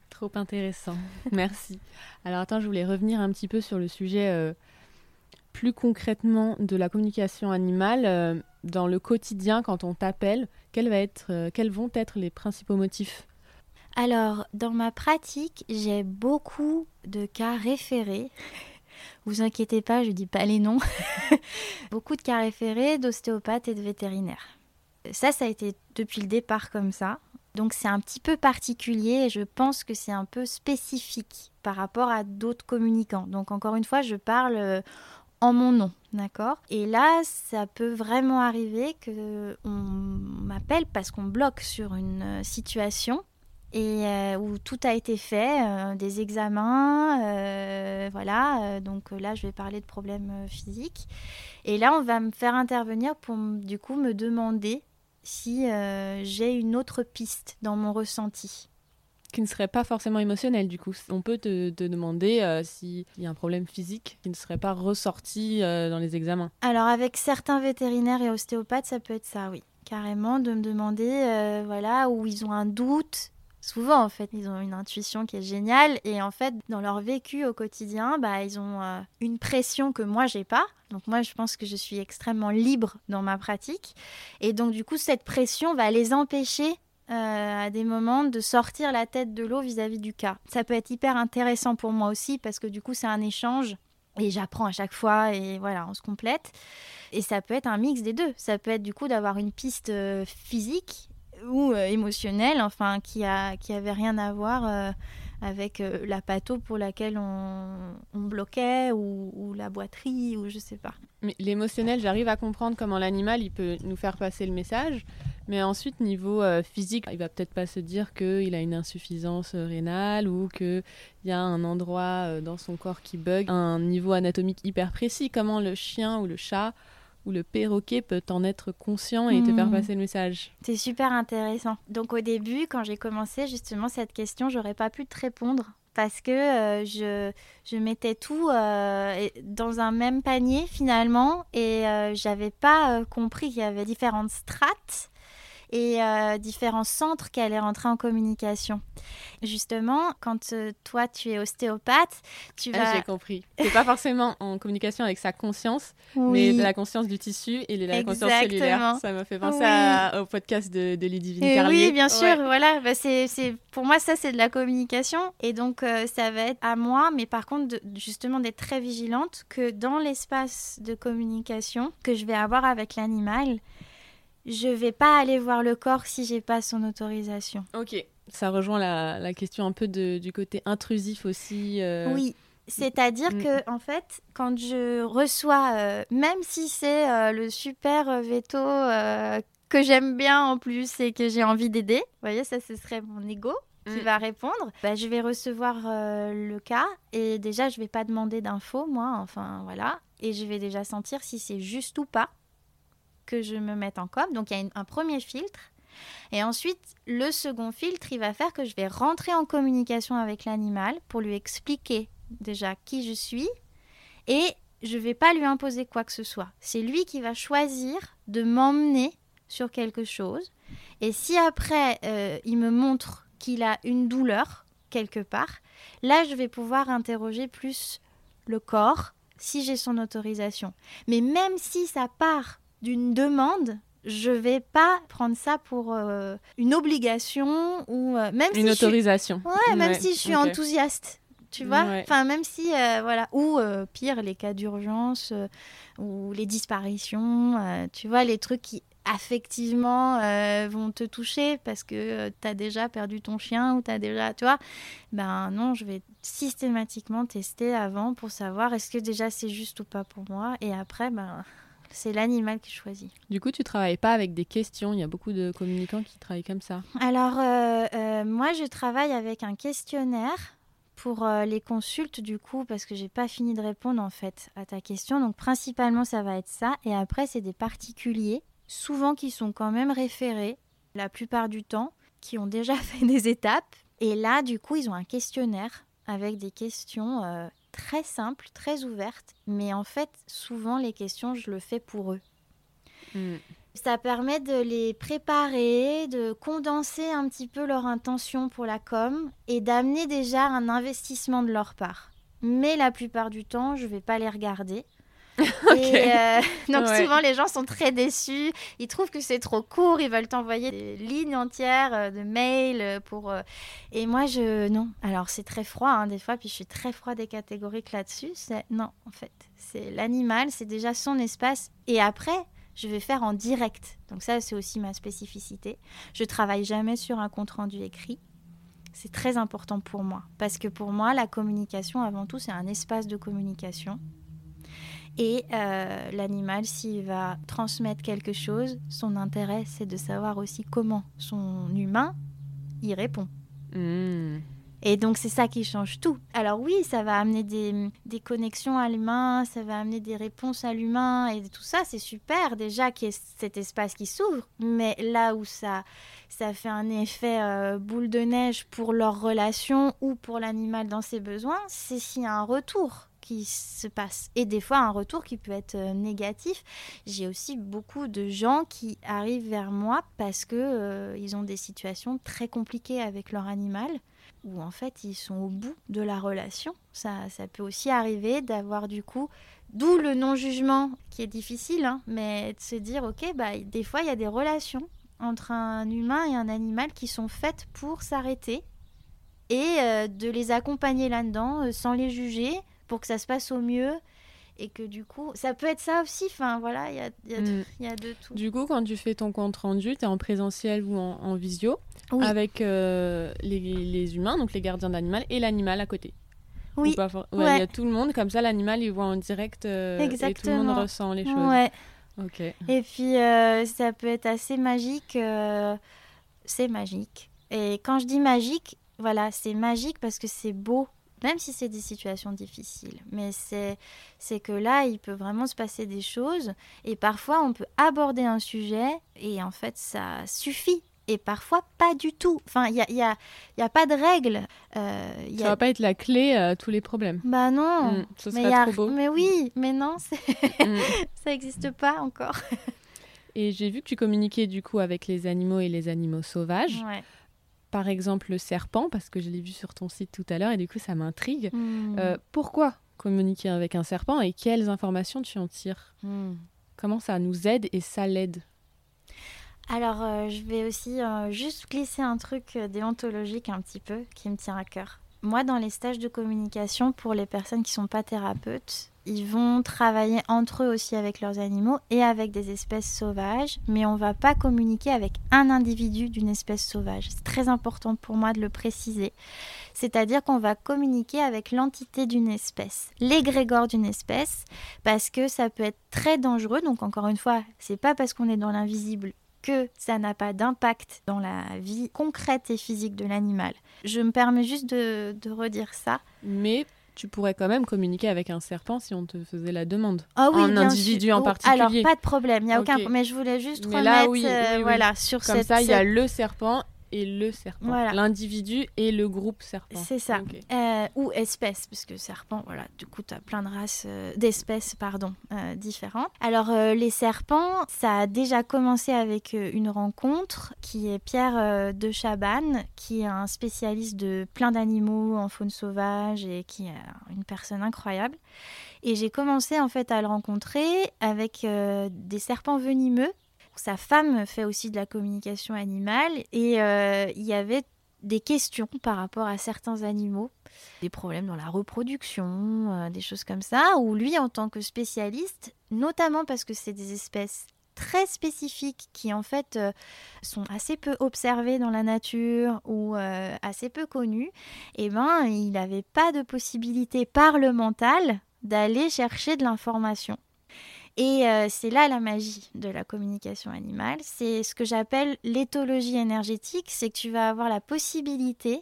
Trop intéressant. [laughs] Merci. Alors, attends, je voulais revenir un petit peu sur le sujet euh, plus concrètement de la communication animale euh, dans le quotidien quand on t'appelle quels, euh, quels vont être les principaux motifs? Alors, dans ma pratique, j'ai beaucoup de cas référés. [laughs] Vous inquiétez pas, je dis pas les noms. [laughs] beaucoup de cas référés d'ostéopathes et de vétérinaires. Ça, ça a été depuis le départ comme ça. Donc c'est un petit peu particulier et je pense que c'est un peu spécifique par rapport à d'autres communicants. Donc encore une fois, je parle euh, en mon nom, d'accord? Et là, ça peut vraiment arriver que on m'appelle parce qu'on bloque sur une euh, situation et euh, où tout a été fait, euh, des examens, voilà. donc là, je vais parler de problèmes physiques. Et là, on va me faire intervenir pour du coup me demander si j'ai une autre piste dans mon ressenti qui ne serait pas forcément émotionnel du coup. On peut te, demander euh, s'il y a un problème physique qui ne serait pas ressorti euh, dans les examens. Alors avec certains vétérinaires et ostéopathes, ça peut être ça, oui. Carrément, de me demander, euh, voilà, où ils ont un doute. Souvent, en fait, ils ont une intuition qui est géniale et en fait, dans leur vécu au quotidien, bah, ils ont une pression que moi, j'ai pas. Donc moi, je pense que je suis extrêmement libre dans ma pratique. Et donc, du coup, cette pression va les empêcher euh, à des moments de sortir la tête de l'eau vis-à-vis du cas. Ça peut être hyper intéressant pour moi aussi parce que du coup c'est un échange et j'apprends à chaque fois et voilà, on se complète. Et ça peut être un mix des deux. Ça peut être du coup d'avoir une piste euh, physique ou euh, émotionnelle, enfin qui a qui avait rien à voir avec la pâteau pour laquelle on, bloquait ou, la boiterie ou je sais pas. Mais l'émotionnel, j'arrive à comprendre comment l'animal il peut nous faire passer le message. Mais ensuite, niveau euh, physique, il va peut-être pas se dire qu'il a une insuffisance euh, rénale ou qu'il y a un endroit euh, dans son corps qui bug, un niveau anatomique hyper précis. Comment le chien ou le chat ou le perroquet peut en être conscient et te faire hmm. passer le message. C'est super intéressant. Donc au début, quand j'ai commencé justement cette question, j'aurais pas pu te répondre parce que euh, je, je mettais tout euh, dans un même panier finalement et euh, j'avais pas compris qu'il y avait différentes strates et euh, différents centres qui allaient rentrer en communication. Justement, quand euh, toi tu es ostéopathe, tu ah, vas. J'ai compris. C'est pas forcément en communication avec sa conscience, mais la conscience du tissu et la conscience cellulaire. Ça m'a fait penser au podcast de, de Lydivine et Oui, bien sûr. Voilà, bah, c'est, pour moi ça c'est de la communication et donc euh, ça va être à moi, mais par contre justement d'être très vigilante que dans l'espace de communication que je vais avoir avec l'animal, je vais pas aller voir le corps si j'ai pas son autorisation. Ok, ça rejoint la, question un peu du côté intrusif aussi. Euh. Oui, c'est-à-dire mm. que en fait, quand je reçois, euh, même si c'est euh, le super veto que j'aime bien en plus et que j'ai envie d'aider, vous voyez, ça ce serait mon ego qui mm. va répondre, bah, je vais recevoir le cas et déjà je vais pas demander d'infos moi, enfin voilà, et je vais déjà sentir si c'est juste ou pas que je me mette en com. Donc il y a un premier filtre. Et ensuite, le second filtre, il va faire que je vais rentrer en communication avec l'animal pour lui expliquer déjà qui je suis et je vais pas lui imposer quoi que ce soit. C'est lui qui va choisir de m'emmener sur quelque chose. Et si après, euh, il me montre qu'il a une douleur quelque part, là, je vais pouvoir interroger plus le corps si j'ai son autorisation. Mais même si ça part d'une demande, je vais pas prendre ça pour euh, une obligation ou euh, même une autorisation. Ouais, même si je suis enthousiaste. Tu vois Enfin, même si, euh, voilà. Ou pire, les cas d'urgence ou les disparitions, tu vois, les trucs qui affectivement vont te toucher parce que tu as déjà perdu ton chien ou tu as déjà, tu vois, ben non, je vais systématiquement tester avant pour savoir est-ce que déjà c'est juste ou pas pour moi et après, ben c'est l'animal qui choisit. Du coup, tu travailles pas avec des questions. Il y a beaucoup de communicants qui travaillent comme ça. Alors, euh, euh, moi, je travaille avec un questionnaire pour euh, les consultes, du coup, parce que j'ai pas fini de répondre en fait à ta question. Donc, principalement, ça va être ça. Et après, c'est des particuliers, souvent qui sont quand même référés, la plupart du temps, qui ont déjà [laughs] fait des étapes. Et là, du coup, ils ont un questionnaire avec des questions très simple, très ouverte, mais en fait, souvent les questions, je le fais pour eux. Hmm. Ça permet de les préparer, de condenser un petit peu leur intention pour la com et d'amener déjà un investissement de leur part. Mais la plupart du temps, je ne vais pas les regarder. [laughs] Et euh, donc souvent les gens sont très déçus, ils trouvent que c'est trop court, ils veulent t'envoyer des lignes entières euh, de mails euh, pour... Et moi je... Non, alors c'est très froid hein, des fois, puis je suis très froide et catégorique là-dessus. C'est non, en fait, c'est l'animal, c'est déjà son espace. Et après, je vais faire en direct. Donc ça c'est aussi ma spécificité. Je travaille jamais sur un compte rendu écrit. C'est très important pour moi parce que pour moi la communication avant tout c'est un espace de communication et euh, l'animal, s'il va transmettre quelque chose, son intérêt, c'est de savoir aussi comment son humain y répond. Hmm. Et donc, c'est ça qui change tout. Alors oui, ça va amener des, des connexions à l'humain, ça va amener des réponses à l'humain, et tout ça, c'est super déjà qu'il y ait cet espace qui s'ouvre. Mais là où ça, ça fait un effet euh, boule de neige pour leur relation ou pour l'animal dans ses besoins, c'est s'il y a un retour qui se passe. Et des fois, un retour qui peut être euh, négatif. J'ai aussi beaucoup de gens qui arrivent vers moi parce que euh, ils ont des situations très compliquées avec leur animal où en fait ils sont au bout de la relation. Ça, ça peut aussi arriver d'avoir du coup, d'où le non-jugement qui est difficile, hein, mais de se dire ok, bah, des fois il y a des relations entre un humain et un animal qui sont faites pour s'arrêter et euh, de les accompagner là-dedans sans les juger pour que ça se passe au mieux et que du coup, ça peut être ça aussi. Enfin, voilà, il y a, y, a mm. y a, de tout. Du coup, quand tu fais ton compte rendu, tu es en présentiel ou en, visio avec euh, les, les, humains, donc les gardiens d'animal, et l'animal à côté. Oui. Il y a tout le monde, comme ça, l'animal, il voit en direct euh, et tout le monde ressent les choses. Ouais. Ok. Et puis, euh, ça peut être assez magique. c'est magique. Et quand je dis magique, voilà, c'est magique parce que c'est beau même si c'est des situations difficiles. Mais c'est, que là, il peut vraiment se passer des choses et parfois on peut aborder un sujet et en fait ça suffit et parfois pas du tout. Enfin, il n'y a, y a, y a, pas de règle. Euh, y Ça va pas être la clé à tous les problèmes. Bah non. Mm, ce mais, trop beau. mais oui, mais non, mm. [laughs] ça n'existe pas encore. et j'ai vu que tu communiquais du coup avec les animaux et les animaux sauvages. Ouais. Par exemple, le serpent, parce que je l'ai vu sur ton site tout à l'heure et du coup, ça m'intrigue. Mm. Euh, pourquoi communiquer avec un serpent et quelles informations tu en tires? Comment ça nous aide et ça l'aide? Alors, euh, je vais aussi euh, juste glisser un truc déontologique un petit peu qui me tient à cœur. Moi, dans les stages de communication, pour les personnes qui ne sont pas thérapeutes, ils vont travailler entre eux aussi avec leurs animaux et avec des espèces sauvages, mais on ne va pas communiquer avec un individu d'une espèce sauvage. C'est très important pour moi de le préciser. C'est-à-dire qu'on va communiquer avec l'entité d'une espèce, l'égrégore d'une espèce, parce que ça peut être très dangereux. Donc encore une fois, c'est pas parce qu'on est dans l'invisible que ça n'a pas d'impact dans la vie concrète et physique de l'animal. Je me permets juste de, redire ça. Mais tu pourrais quand même communiquer avec un serpent si on te faisait la demande. Ah oui, un individu en particulier. Alors pas de problème, il y a aucun. Mais je voulais juste remettre, là, oui, euh, voilà, sur Comme ça, il y a le serpent et le serpent. L'individu et le groupe serpent. C'est ça. Euh, ou espèce, puisque serpent, voilà, du coup, tu as plein de races, euh, d'espèces, pardon, euh, différentes. Alors, les serpents, ça a déjà commencé avec une rencontre qui est Pierre de Chabanne, qui est un spécialiste de plein d'animaux en faune sauvage et qui est une personne incroyable. Et j'ai commencé en fait à le rencontrer avec des serpents venimeux sa femme fait aussi de la communication animale et euh, il y avait des questions par rapport à certains animaux, des problèmes dans la reproduction, euh, des choses comme ça, où lui, en tant que spécialiste, notamment parce que c'est des espèces très spécifiques qui en fait euh, sont assez peu observées dans la nature ou assez peu connues, et eh ben il n'avait pas de possibilité par le mental d'aller chercher de l'information. Et euh, c'est là la magie de la communication animale. C'est ce que j'appelle l'éthologie énergétique, c'est que tu vas avoir la possibilité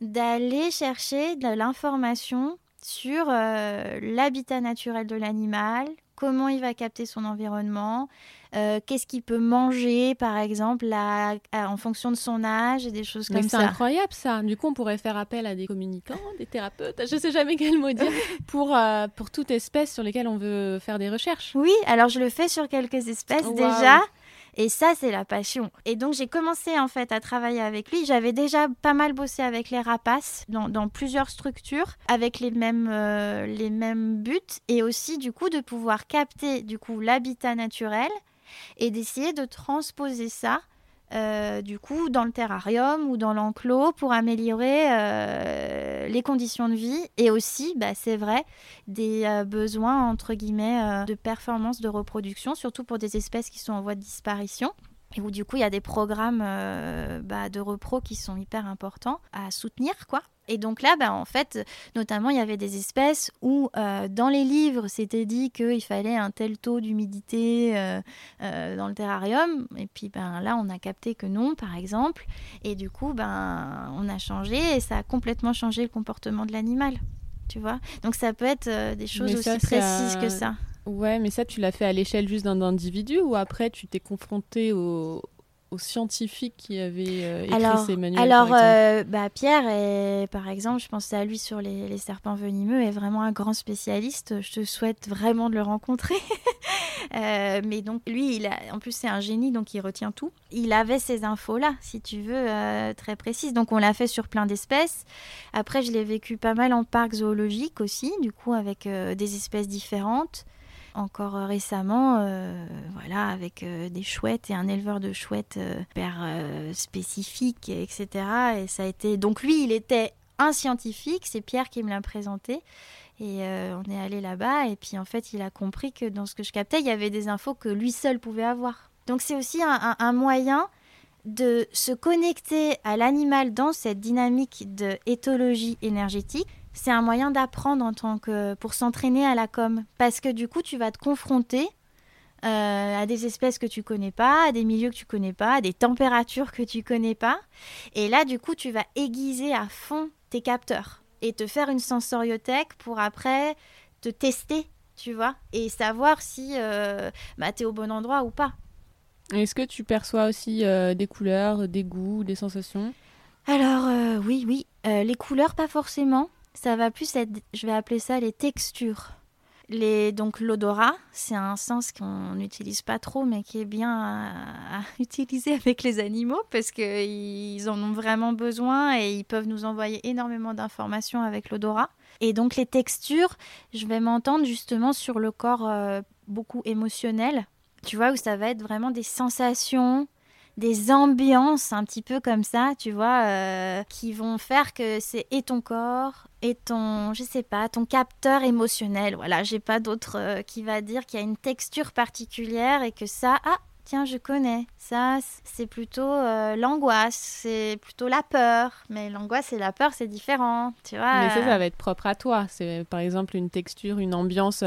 d'aller chercher de l'information sur euh, l'habitat naturel de l'animal, comment il va capter son environnement, euh, qu'est-ce qu'il peut manger, par exemple, en fonction de son âge et des choses comme ça. C'est incroyable ça. Du coup, on pourrait faire appel à des communicants, des thérapeutes, je ne sais jamais quel mot dire, [laughs] pour, euh, pour toute espèce sur lesquelles on veut faire des recherches. Oui, alors je le fais sur quelques espèces déjà. Et ça, c'est la passion. Et donc, j'ai commencé en fait à travailler avec lui. J'avais déjà pas mal bossé avec les rapaces dans, plusieurs structures, avec les mêmes, euh, les mêmes buts, et aussi du coup de pouvoir capter du coup l'habitat naturel et d'essayer de transposer ça euh, du coup dans le terrarium ou dans l'enclos pour améliorer euh, les conditions de vie et aussi, bah, c'est vrai, des euh, besoins entre guillemets de performance de reproduction, surtout pour des espèces qui sont en voie de disparition et où du coup il y a des programmes bah, de repro qui sont hyper importants à soutenir quoi. Et donc là, bah, en fait, notamment, il y avait des espèces où, euh, dans les livres, c'était dit qu'il fallait un tel taux d'humidité euh, euh, dans le terrarium. Et puis ben, là, on a capté que non, par exemple. Et du coup, ben, on a changé et ça a complètement changé le comportement de l'animal. Tu vois Donc ça peut être des choses aussi précises que ça. Ouais, mais ça, tu l'as fait à l'échelle juste d'un individu ou après, tu t'es confronté au, aux scientifiques qui avaient euh, écrit alors, ces manuels Alors, euh, bah, Pierre, est, par exemple, je pensais à lui sur les, serpents venimeux, est vraiment un grand spécialiste. Je te souhaite vraiment de le rencontrer. [laughs] Euh, mais donc, lui, il a, en plus, c'est un génie, donc il retient tout. Il avait ces infos-là, si tu veux, très précises. Donc, on l'a fait sur plein d'espèces. Après, je l'ai vécu pas mal en parc zoologique aussi, du coup, avec des espèces différentes encore récemment, euh, voilà, avec euh, des chouettes et un éleveur de chouettes hyper euh, spécifique, etc. Et ça a été donc lui, il était un scientifique, c'est Pierre qui me l'a présenté. Et on est allé là-bas et puis en fait, il a compris que dans ce que je captais, il y avait des infos que lui seul pouvait avoir. Donc c'est aussi un, moyen de se connecter à l'animal dans cette dynamique de énergétique c'est un moyen d'apprendre en tant que pour s'entraîner à la com parce que du coup tu vas te confronter euh, à des espèces que tu connais pas, à des milieux que tu connais pas, à des températures que tu connais pas et là du coup tu vas aiguiser à fond tes capteurs et te faire une sensoriothèque pour après te tester, tu vois, et savoir si euh, bah, tu es au bon endroit ou pas. Est-ce que tu perçois aussi euh, des couleurs, des goûts, des sensations? Alors euh, oui, oui. Euh, les couleurs, pas forcément. Ça va plus être, je vais appeler ça les textures. Les, donc l'odorat, c'est un sens qu'on n'utilise pas trop, mais qui est bien à, [laughs] utiliser avec les animaux parce qu'ils en ont vraiment besoin et ils peuvent nous envoyer énormément d'informations avec l'odorat. Et donc les textures, je vais m'entendre justement sur le corps euh, beaucoup émotionnel, tu vois, où ça va être vraiment des sensations, des ambiances un petit peu comme ça, tu vois, euh, qui vont faire que c'est et ton corps et ton, je sais pas, ton capteur émotionnel. Voilà, j'ai pas d'autre euh, qui va dire qu'il y a une texture particulière et que ça, ah, tiens, je connais. Ça, c'est plutôt euh, l'angoisse, c'est plutôt la peur. Mais l'angoisse et la peur, c'est différent, tu vois. Mais ça, ça va être propre à toi. C'est par exemple une texture, une ambiance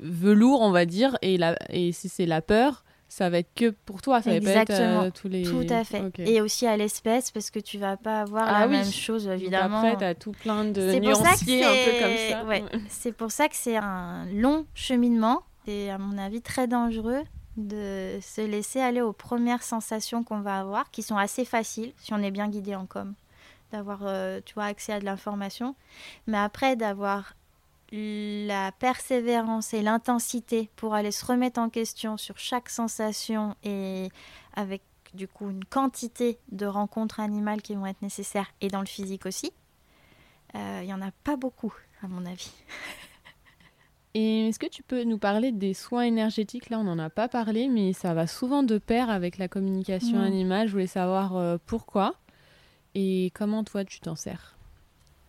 velours, on va dire, et, et si c'est la peur, ça va être que pour toi, ça va Exactement. pas être euh, tous les... Tout à fait. Et aussi à l'espèce, parce que tu vas pas avoir Ah la oui. même chose, Donc évidemment. Après, t'as tout plein de C'est pour ça que nuanciers un peu c'est- comme ça. ouais. [laughs] C'est pour ça que c'est un long cheminement. C'est à mon avis très dangereux de se laisser aller aux premières sensations qu'on va avoir, qui sont assez faciles si on est bien guidé en com, d'avoir euh, tu vois accès à de l'information, mais après d'avoir la persévérance et l'intensité pour aller se remettre en question sur chaque sensation et avec du coup une quantité de rencontres animales qui vont être nécessaires et dans le physique aussi. Euh, Il y en a pas beaucoup, à mon avis. [laughs] Et est-ce que tu peux nous parler des soins énergétiques? Là, on n'en a pas parlé, mais ça va souvent de pair avec la communication Mm. animale. Je voulais savoir euh, pourquoi et comment toi tu t'en sers?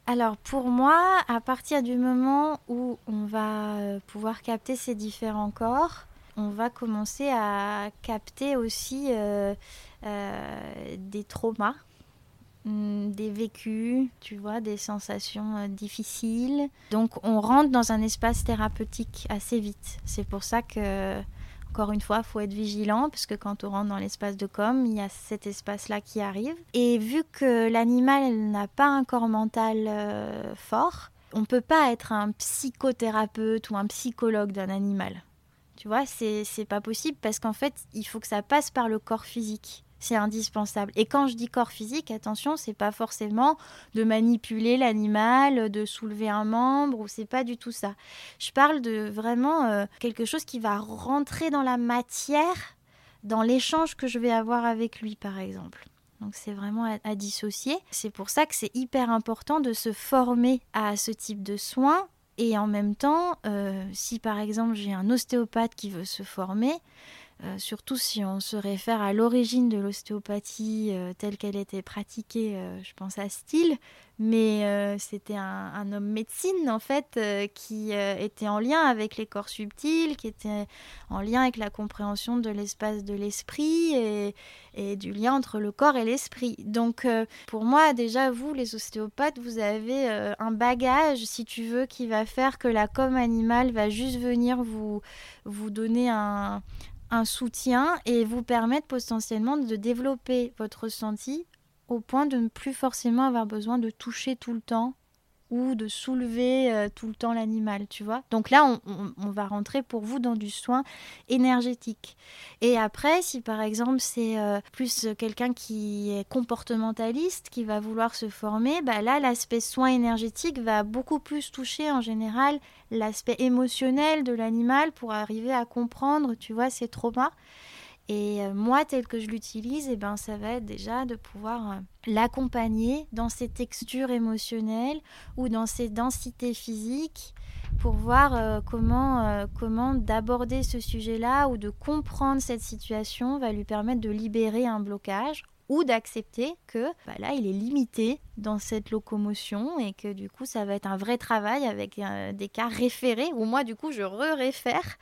Alors pour moi, à partir du moment où on va euh, pouvoir capter ces différents corps, on va commencer à capter aussi euh, euh, des traumas, hum, des vécus, tu vois, des sensations difficiles. Donc on rentre dans un espace thérapeutique assez vite. C'est pour ça que, encore une fois, faut être vigilant, parce que quand on rentre dans l'espace de com, il y a cet espace-là qui arrive. Et vu que l'animal n'a pas un corps mental euh, fort, on ne peut pas être un psychothérapeute ou un psychologue d'un animal. Tu vois, c'est pas possible parce qu'en fait, il faut que ça passe par le corps physique. C'est indispensable. Et quand je dis corps physique, attention, c'est pas forcément de manipuler l'animal, de soulever un membre, ou c'est pas du tout ça. Je parle de vraiment euh, quelque chose qui va rentrer dans la matière, dans l'échange que je vais avoir avec lui, par exemple. Donc c'est vraiment à, dissocier. C'est pour ça que c'est hyper important de se former à ce type de soins. Et en même temps, euh, si par exemple j'ai un ostéopathe qui veut se former, euh, surtout si on se réfère à l'origine de l'ostéopathie euh, telle qu'elle était pratiquée, euh, je pense à Steele, mais c'était un, homme médecine en fait qui était en lien avec les corps subtils, qui était en lien avec la compréhension de l'espace de l'esprit et, du lien entre le corps et l'esprit. Donc pour moi déjà vous les ostéopathes vous avez un bagage si tu veux qui va faire que la com animale va juste venir vous vous donner un un soutien et vous permettre potentiellement de développer votre ressenti au point de ne plus forcément avoir besoin de toucher tout le temps ou de soulever euh, tout le temps l'animal, tu vois. Donc là, on, va rentrer pour vous dans du soin énergétique. Et après, si par exemple c'est euh, plus quelqu'un qui est comportementaliste, qui va vouloir se former, bah là, l'aspect soin énergétique va beaucoup plus toucher en général l'aspect émotionnel de l'animal pour arriver à comprendre, tu vois, ses traumas. Et euh, moi, tel que je l'utilise, eh ben, ça va être déjà de pouvoir euh, l'accompagner dans ses textures émotionnelles ou dans ses densités physiques pour voir euh, comment, comment d'aborder ce sujet-là ou de comprendre cette situation va lui permettre de libérer un blocage ou d'accepter que bah là il est limité dans cette locomotion et que du coup ça va être un vrai travail avec des cas référés où moi du coup je re-réfère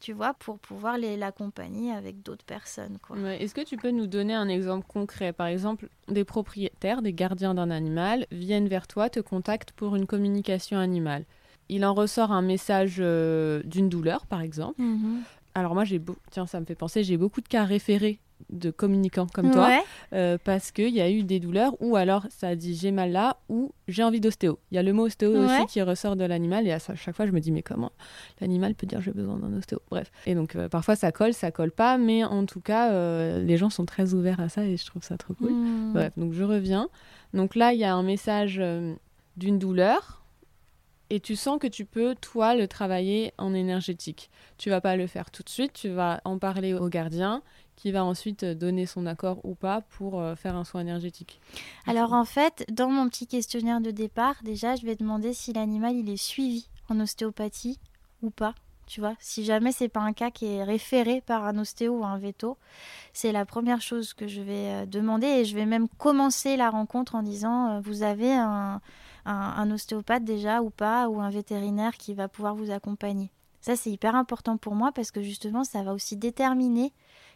tu vois pour pouvoir l'accompagner avec d'autres personnes. Ouais, Est-ce que tu peux nous donner un exemple concret? Par exemple, des propriétaires, des gardiens d'un animal viennent vers toi, te contactent pour une communication animale. Il en ressort un message euh, d'une douleur, par exemple. Mhm. Alors moi, j'ai beau... tiens, ça me fait penser, j'ai beaucoup de cas référés de communicants comme toi, euh, parce qu'il y a eu des douleurs, ou alors ça dit j'ai mal là, ou j'ai envie d'ostéo. Il y a le mot ostéo aussi qui ressort de l'animal, et à chaque fois je me dis mais comment l'animal peut dire j'ai besoin d'un ostéo? Bref. Et donc euh, parfois ça colle, ça colle pas, mais en tout cas euh, les gens sont très ouverts à ça et je trouve ça trop cool. Hmm. Bref, donc je reviens. Donc là il y a un message d'une douleur et tu sens que tu peux, toi, le travailler en énergétique. Tu vas pas le faire tout de suite, tu vas en parler au gardien qui va ensuite donner son accord ou pas pour euh, faire un soin énergétique. Alors en fait, dans mon petit questionnaire de départ, déjà, je vais demander si l'animal il est suivi en ostéopathie ou pas. Tu vois, si jamais c'est pas un cas qui est référé par un ostéo ou un veto, c'est la première chose que je vais euh, demander et je vais même commencer la rencontre en disant euh, vous avez un, un, ostéopathe déjà ou pas, ou un vétérinaire qui va pouvoir vous accompagner. Ça, c'est hyper important pour moi parce que justement, ça va aussi déterminer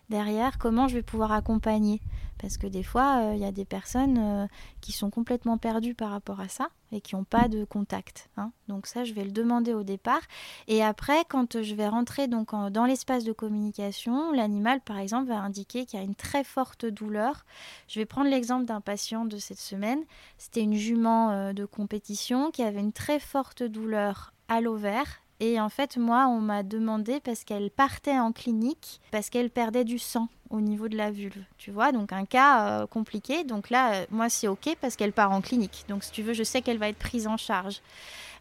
derrière comment je vais pouvoir accompagner? Parce que des fois, euh, il y a des personnes euh, qui sont complètement perdues par rapport à ça et qui n'ont pas de contact. Hein. Donc ça, je vais le demander au départ. Et après, quand je vais rentrer donc dans l'espace de communication, l'animal, par exemple, va indiquer qu'il y a une très forte douleur. Je vais prendre l'exemple d'un patient de cette semaine. C'était une jument euh, de compétition qui avait une très forte douleur à l'ovaire et en fait, moi, on m'a demandé parce qu'elle partait en clinique, parce qu'elle perdait du sang au niveau de la vulve. Tu vois, donc un cas euh, compliqué. Donc là, euh, moi, c'est OK parce qu'elle part en clinique. Donc si tu veux, je sais qu'elle va être prise en charge.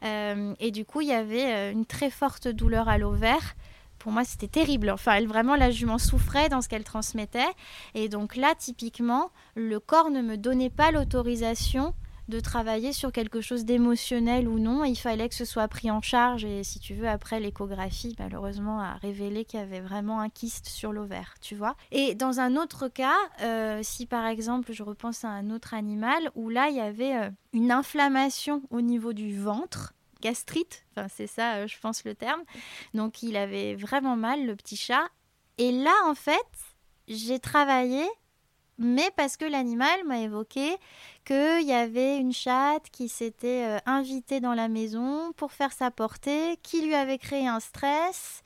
Euh, et du coup, il y avait une très forte douleur à l'ovaire pour moi, c'était terrible. Enfin, vraiment, la jument souffrait dans ce qu'elle transmettait. Et donc là, typiquement, le corps ne me donnait pas l'autorisation de travailler sur quelque chose d'émotionnel ou non. il fallait que ce soit pris en charge. Et si tu veux, après l'échographie, malheureusement, a révélé qu'il y avait vraiment un kyste sur l'ovaire, tu vois. Et dans un autre cas, euh, si par exemple, je repense à un autre animal où là, il y avait euh, une inflammation au niveau du ventre, gastrite, enfin c'est ça, euh, je pense le terme. Donc il avait vraiment mal, le petit chat. Et là, en fait, j'ai travaillé mais parce que l'animal m'a évoqué qu'il y avait une chatte qui s'était euh, invitée dans la maison pour faire sa portée, qui lui avait créé un stress.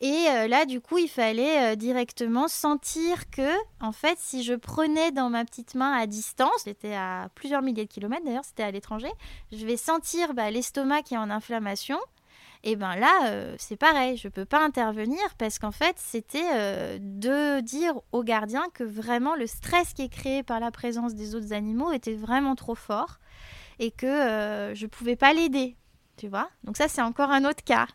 Et euh, là, du coup, il fallait euh, directement sentir que, en fait, si je prenais dans ma petite main à distance, c'était à plusieurs milliers de kilomètres d'ailleurs, c'était à l'étranger, je vais sentir bah, l'estomac qui est en inflammation et ben là, euh, c'est pareil, je ne peux pas intervenir parce qu'en fait, c'était euh, de dire au gardien que vraiment le stress qui est créé par la présence des autres animaux était vraiment trop fort et que euh, je pouvais pas l'aider, tu vois. Donc ça, c'est encore un autre cas.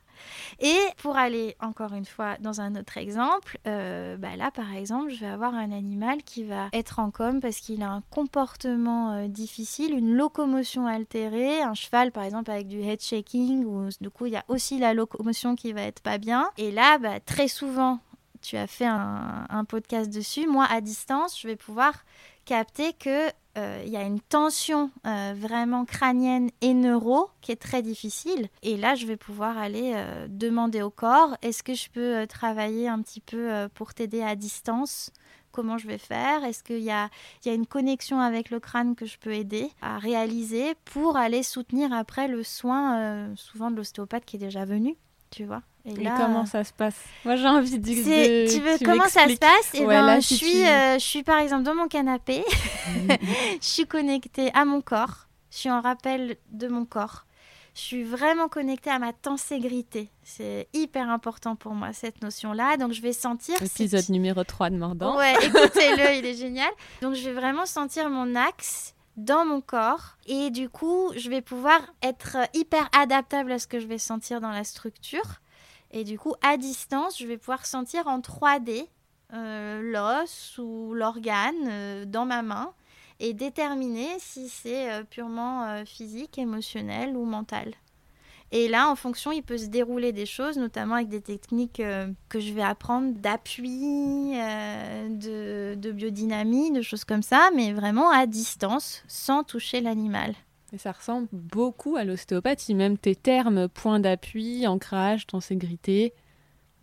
Et pour aller encore une fois dans un autre exemple, euh, bah là par exemple, je vais avoir un animal qui va être en com parce qu'il a un comportement euh, difficile, une locomotion altérée, un cheval par exemple avec du head shaking, où du coup il y a aussi la locomotion qui va être pas bien. Et là, bah, très souvent, tu as fait un, podcast dessus, moi à distance, je vais pouvoir capter que euh, il y a une tension euh, vraiment crânienne et neuro qui est très difficile. Et là, je vais pouvoir aller euh, demander au corps, est-ce que je peux travailler un petit peu pour t'aider à distance? Comment je vais faire? Est-ce qu'il y a une connexion avec le crâne que je peux aider à réaliser pour aller soutenir après le soin, souvent de l'ostéopathe qui est déjà venu, tu vois et, comment ça se passe? Moi, j'ai envie de dire. Tu veux comment ça se passe? Et eh ben, je, suis, euh, je suis par exemple dans mon canapé. [laughs] je suis connectée à mon corps. Je suis en rappel de mon corps. Je suis vraiment connectée à ma tenségrité. C'est hyper important pour moi, cette notion-là. Donc, je vais sentir. Épisode numéro 3 de Mordant. Ouais, écoutez-le, [laughs] il est génial. Donc, je vais vraiment sentir mon axe dans mon corps et du coup je vais pouvoir être hyper adaptable à ce que je vais sentir dans la structure et du coup, à distance, je vais pouvoir sentir en 3D euh, l'os ou l'organe euh, dans ma main et déterminer si c'est euh, purement physique, émotionnel ou mental. Et là, en fonction, il peut se dérouler des choses, notamment avec des techniques que je vais apprendre d'appui, de, de biodynamie, de choses comme ça, mais vraiment à distance, sans toucher l'animal. Et ça ressemble beaucoup à l'ostéopathie, même tes termes, point d'appui, ancrage, tenségrité,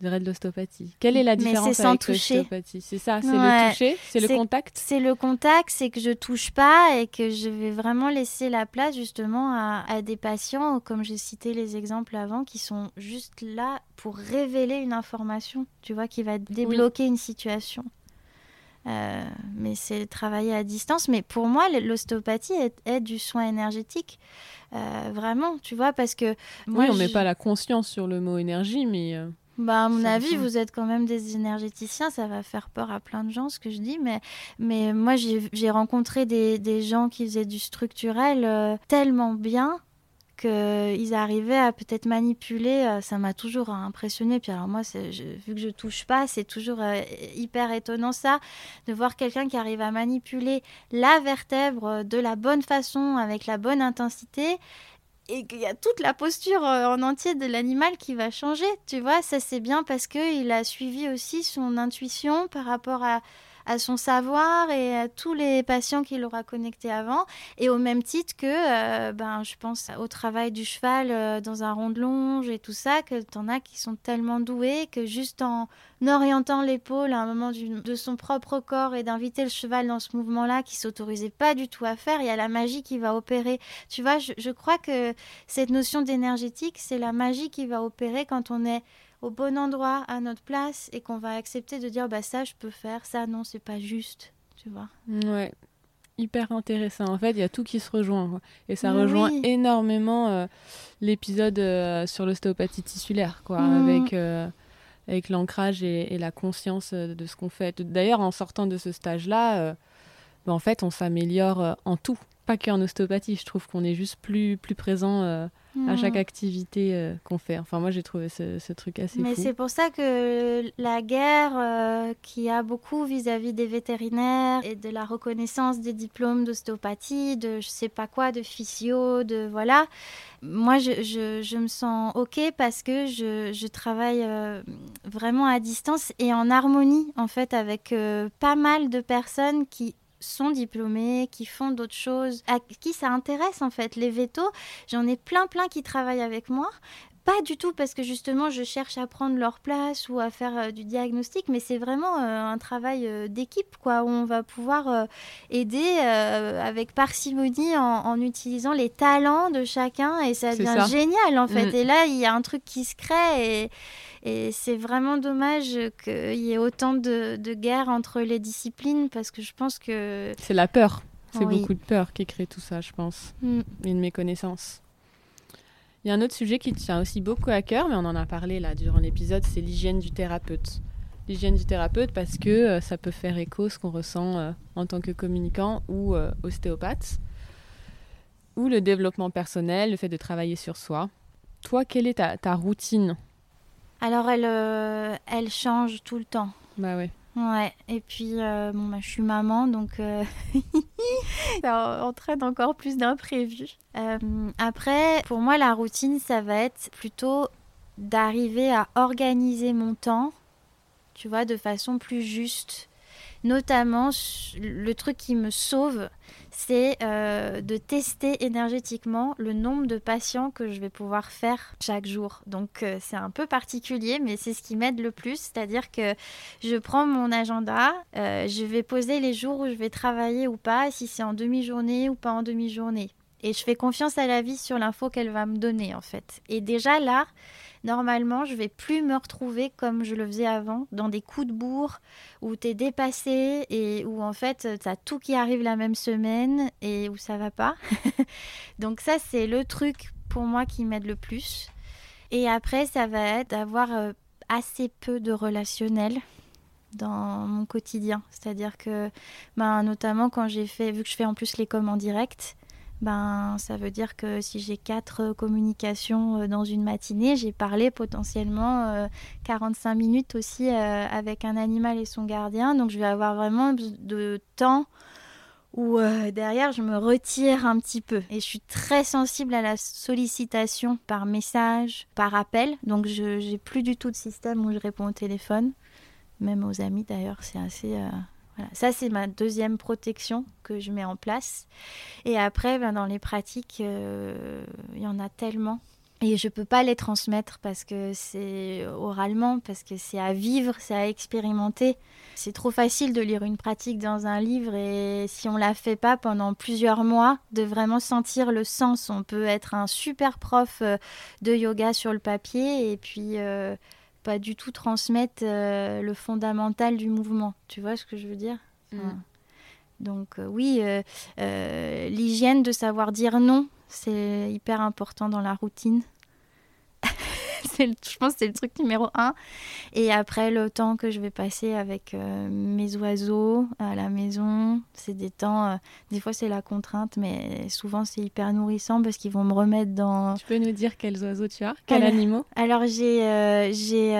de l'ostéopathie. Quelle est la différence avec l'ostéopathie C'est ça, c'est le toucher, c'est le contact? C'est le contact, c'est que je touche pas et que je vais vraiment laisser la place justement à, des patients, comme j'ai cité les exemples avant, qui sont juste là pour révéler une information, tu vois, qui va débloquer une situation. Euh, mais c'est travailler à distance. Mais pour moi, l'ostéopathie est, du soin énergétique. Euh, vraiment, tu vois, parce que. oui, on met pas la conscience sur le mot énergie, mais. Euh, bah, à mon avis, vous êtes quand même des énergéticiens. Ça va faire peur à plein de gens, ce que je dis. Mais, mais moi, j'ai rencontré des, des, gens qui faisaient du structurel tellement bien qu'ils arrivaient à peut-être manipuler, euh, ça m'a toujours impressionné. Puis alors moi, vu que je touche pas, c'est toujours euh, hyper étonnant ça, de voir quelqu'un qui arrive à manipuler la vertèbre de la bonne façon, avec la bonne intensité, et qu'il y a toute la posture euh, en entier de l'animal qui va changer. Tu vois, ça c'est bien parce qu'il a suivi aussi son intuition par rapport à à son savoir et à tous les patients qu'il aura connectés avant. Et au même titre que, euh, ben, je pense au travail du cheval euh, dans un rond de longe et tout ça, que tu en as qui sont tellement doués que juste en orientant l'épaule à un moment de son propre corps et d'inviter le cheval dans ce mouvement-là qui s'autorisait pas du tout à faire, il y a la magie qui va opérer. Tu vois, je, je crois que cette notion d'énergétique, c'est la magie qui va opérer quand on est au bon endroit, à notre place, et qu'on va accepter de dire bah ça je peux faire, ça non c'est pas juste, tu vois. Ouais, hyper intéressant. En fait, il y a tout qui se rejoint. Et ça rejoint énormément euh, l'épisode euh, sur l'ostéopathie tissulaire, quoi, mmh. avec, euh, avec l'ancrage et, la conscience de ce qu'on fait. D'ailleurs, en sortant de ce stage-là, bah, en fait, on s'améliore en tout, pas qu'en ostéopathie. Je trouve qu'on est juste plus, plus présent à chaque hmm. activité euh, qu'on fait. Enfin, moi, j'ai trouvé ce, truc assez Mais c'est pour ça que la guerre euh, qui a beaucoup vis-à-vis des vétérinaires et de la reconnaissance des diplômes d'ostéopathie, de je sais pas quoi, de physio, de voilà. Moi, je, je, je me sens OK parce que je, je travaille euh, vraiment à distance et en harmonie, en fait, avec pas mal de personnes qui sont diplômés, qui font d'autres choses, à qui ça intéresse en fait. Les vétos, j'en ai plein plein qui travaillent avec moi, pas du tout parce que justement je cherche à prendre leur place ou à faire euh, du diagnostic, mais c'est vraiment euh, un travail euh, d'équipe quoi, où on va pouvoir aider avec parcimonie en, utilisant les talents de chacun et ça devient génial en fait. Mm. Et là il y a un truc qui se crée et, et c'est vraiment dommage qu'il y ait autant de, de guerres entre les disciplines parce que je pense que... C'est la peur. C'est beaucoup de peur qui crée tout ça, je pense. Mm. Une méconnaissance. Il y a un autre sujet qui tient aussi beaucoup à cœur, mais on en a parlé là durant l'épisode, c'est l'hygiène du thérapeute. L'hygiène du thérapeute parce que euh, ça peut faire écho ce qu'on ressent euh, en tant que communicant ou euh, ostéopathe. Ou le développement personnel, le fait de travailler sur soi. Toi, quelle est ta, ta routine Alors, elle, elle change tout le temps. Bah ouais. Ouais, et puis euh, bon, bah, je suis maman, donc euh, [laughs] ça entraîne encore plus d'imprévus. Euh, après, pour moi, la routine, ça va être plutôt d'arriver à organiser mon temps, tu vois, de façon plus juste. Notamment, le truc qui me sauve, c'est euh, de tester énergétiquement le nombre de patients que je vais pouvoir faire chaque jour. Donc euh, c'est un peu particulier, mais c'est ce qui m'aide le plus. C'est-à-dire que je prends mon agenda, euh, je vais poser les jours où je vais travailler ou pas, si c'est en demi-journée ou pas en demi-journée. Et je fais confiance à la vie sur l'info qu'elle va me donner en fait. Et déjà là, normalement, je vais plus me retrouver comme je le faisais avant, dans des coups de bourre où tu es dépassé et où en fait, tu as tout qui arrive la même semaine et où ça va pas. [laughs] Donc ça, c'est le truc pour moi qui m'aide le plus. Et après, ça va être d'avoir euh, assez peu de relationnel dans mon quotidien. C'est-à-dire que, ben, notamment quand j'ai fait, vu que je fais en plus les coms en direct, ben, ça veut dire que si j'ai quatre euh, communications euh, dans une matinée, j'ai parlé potentiellement 45 euh, minutes aussi avec un animal et son gardien. Donc je vais avoir vraiment de temps où derrière je me retire un petit peu. Et je suis très sensible à la sollicitation par message, par appel. Donc je n'ai plus du tout de système où je réponds au téléphone. Même aux amis d'ailleurs, c'est assez ça, c'est ma deuxième protection que je mets en place. Et après, ben, dans les pratiques, euh, il y en a tellement. Et je ne peux pas les transmettre parce que c'est oralement, parce que c'est à vivre, c'est à expérimenter. C'est trop facile de lire une pratique dans un livre et si on la fait pas pendant plusieurs mois, de vraiment sentir le sens. On peut être un super prof euh, de yoga sur le papier et puis euh, pas du tout transmettre le fondamental du mouvement. Tu vois ce que je veux dire Mm. Donc oui, l'hygiène de savoir dire non, c'est hyper important dans la routine. [laughs] je pense que c'est le truc numéro un. Et après, le temps que je vais passer avec euh, mes oiseaux à la maison, c'est des temps, euh, des fois c'est la contrainte, mais souvent c'est hyper nourrissant parce qu'ils vont me remettre dans... Tu peux nous dire quels oiseaux tu as? Quels animaux? Alors j'ai euh, j'ai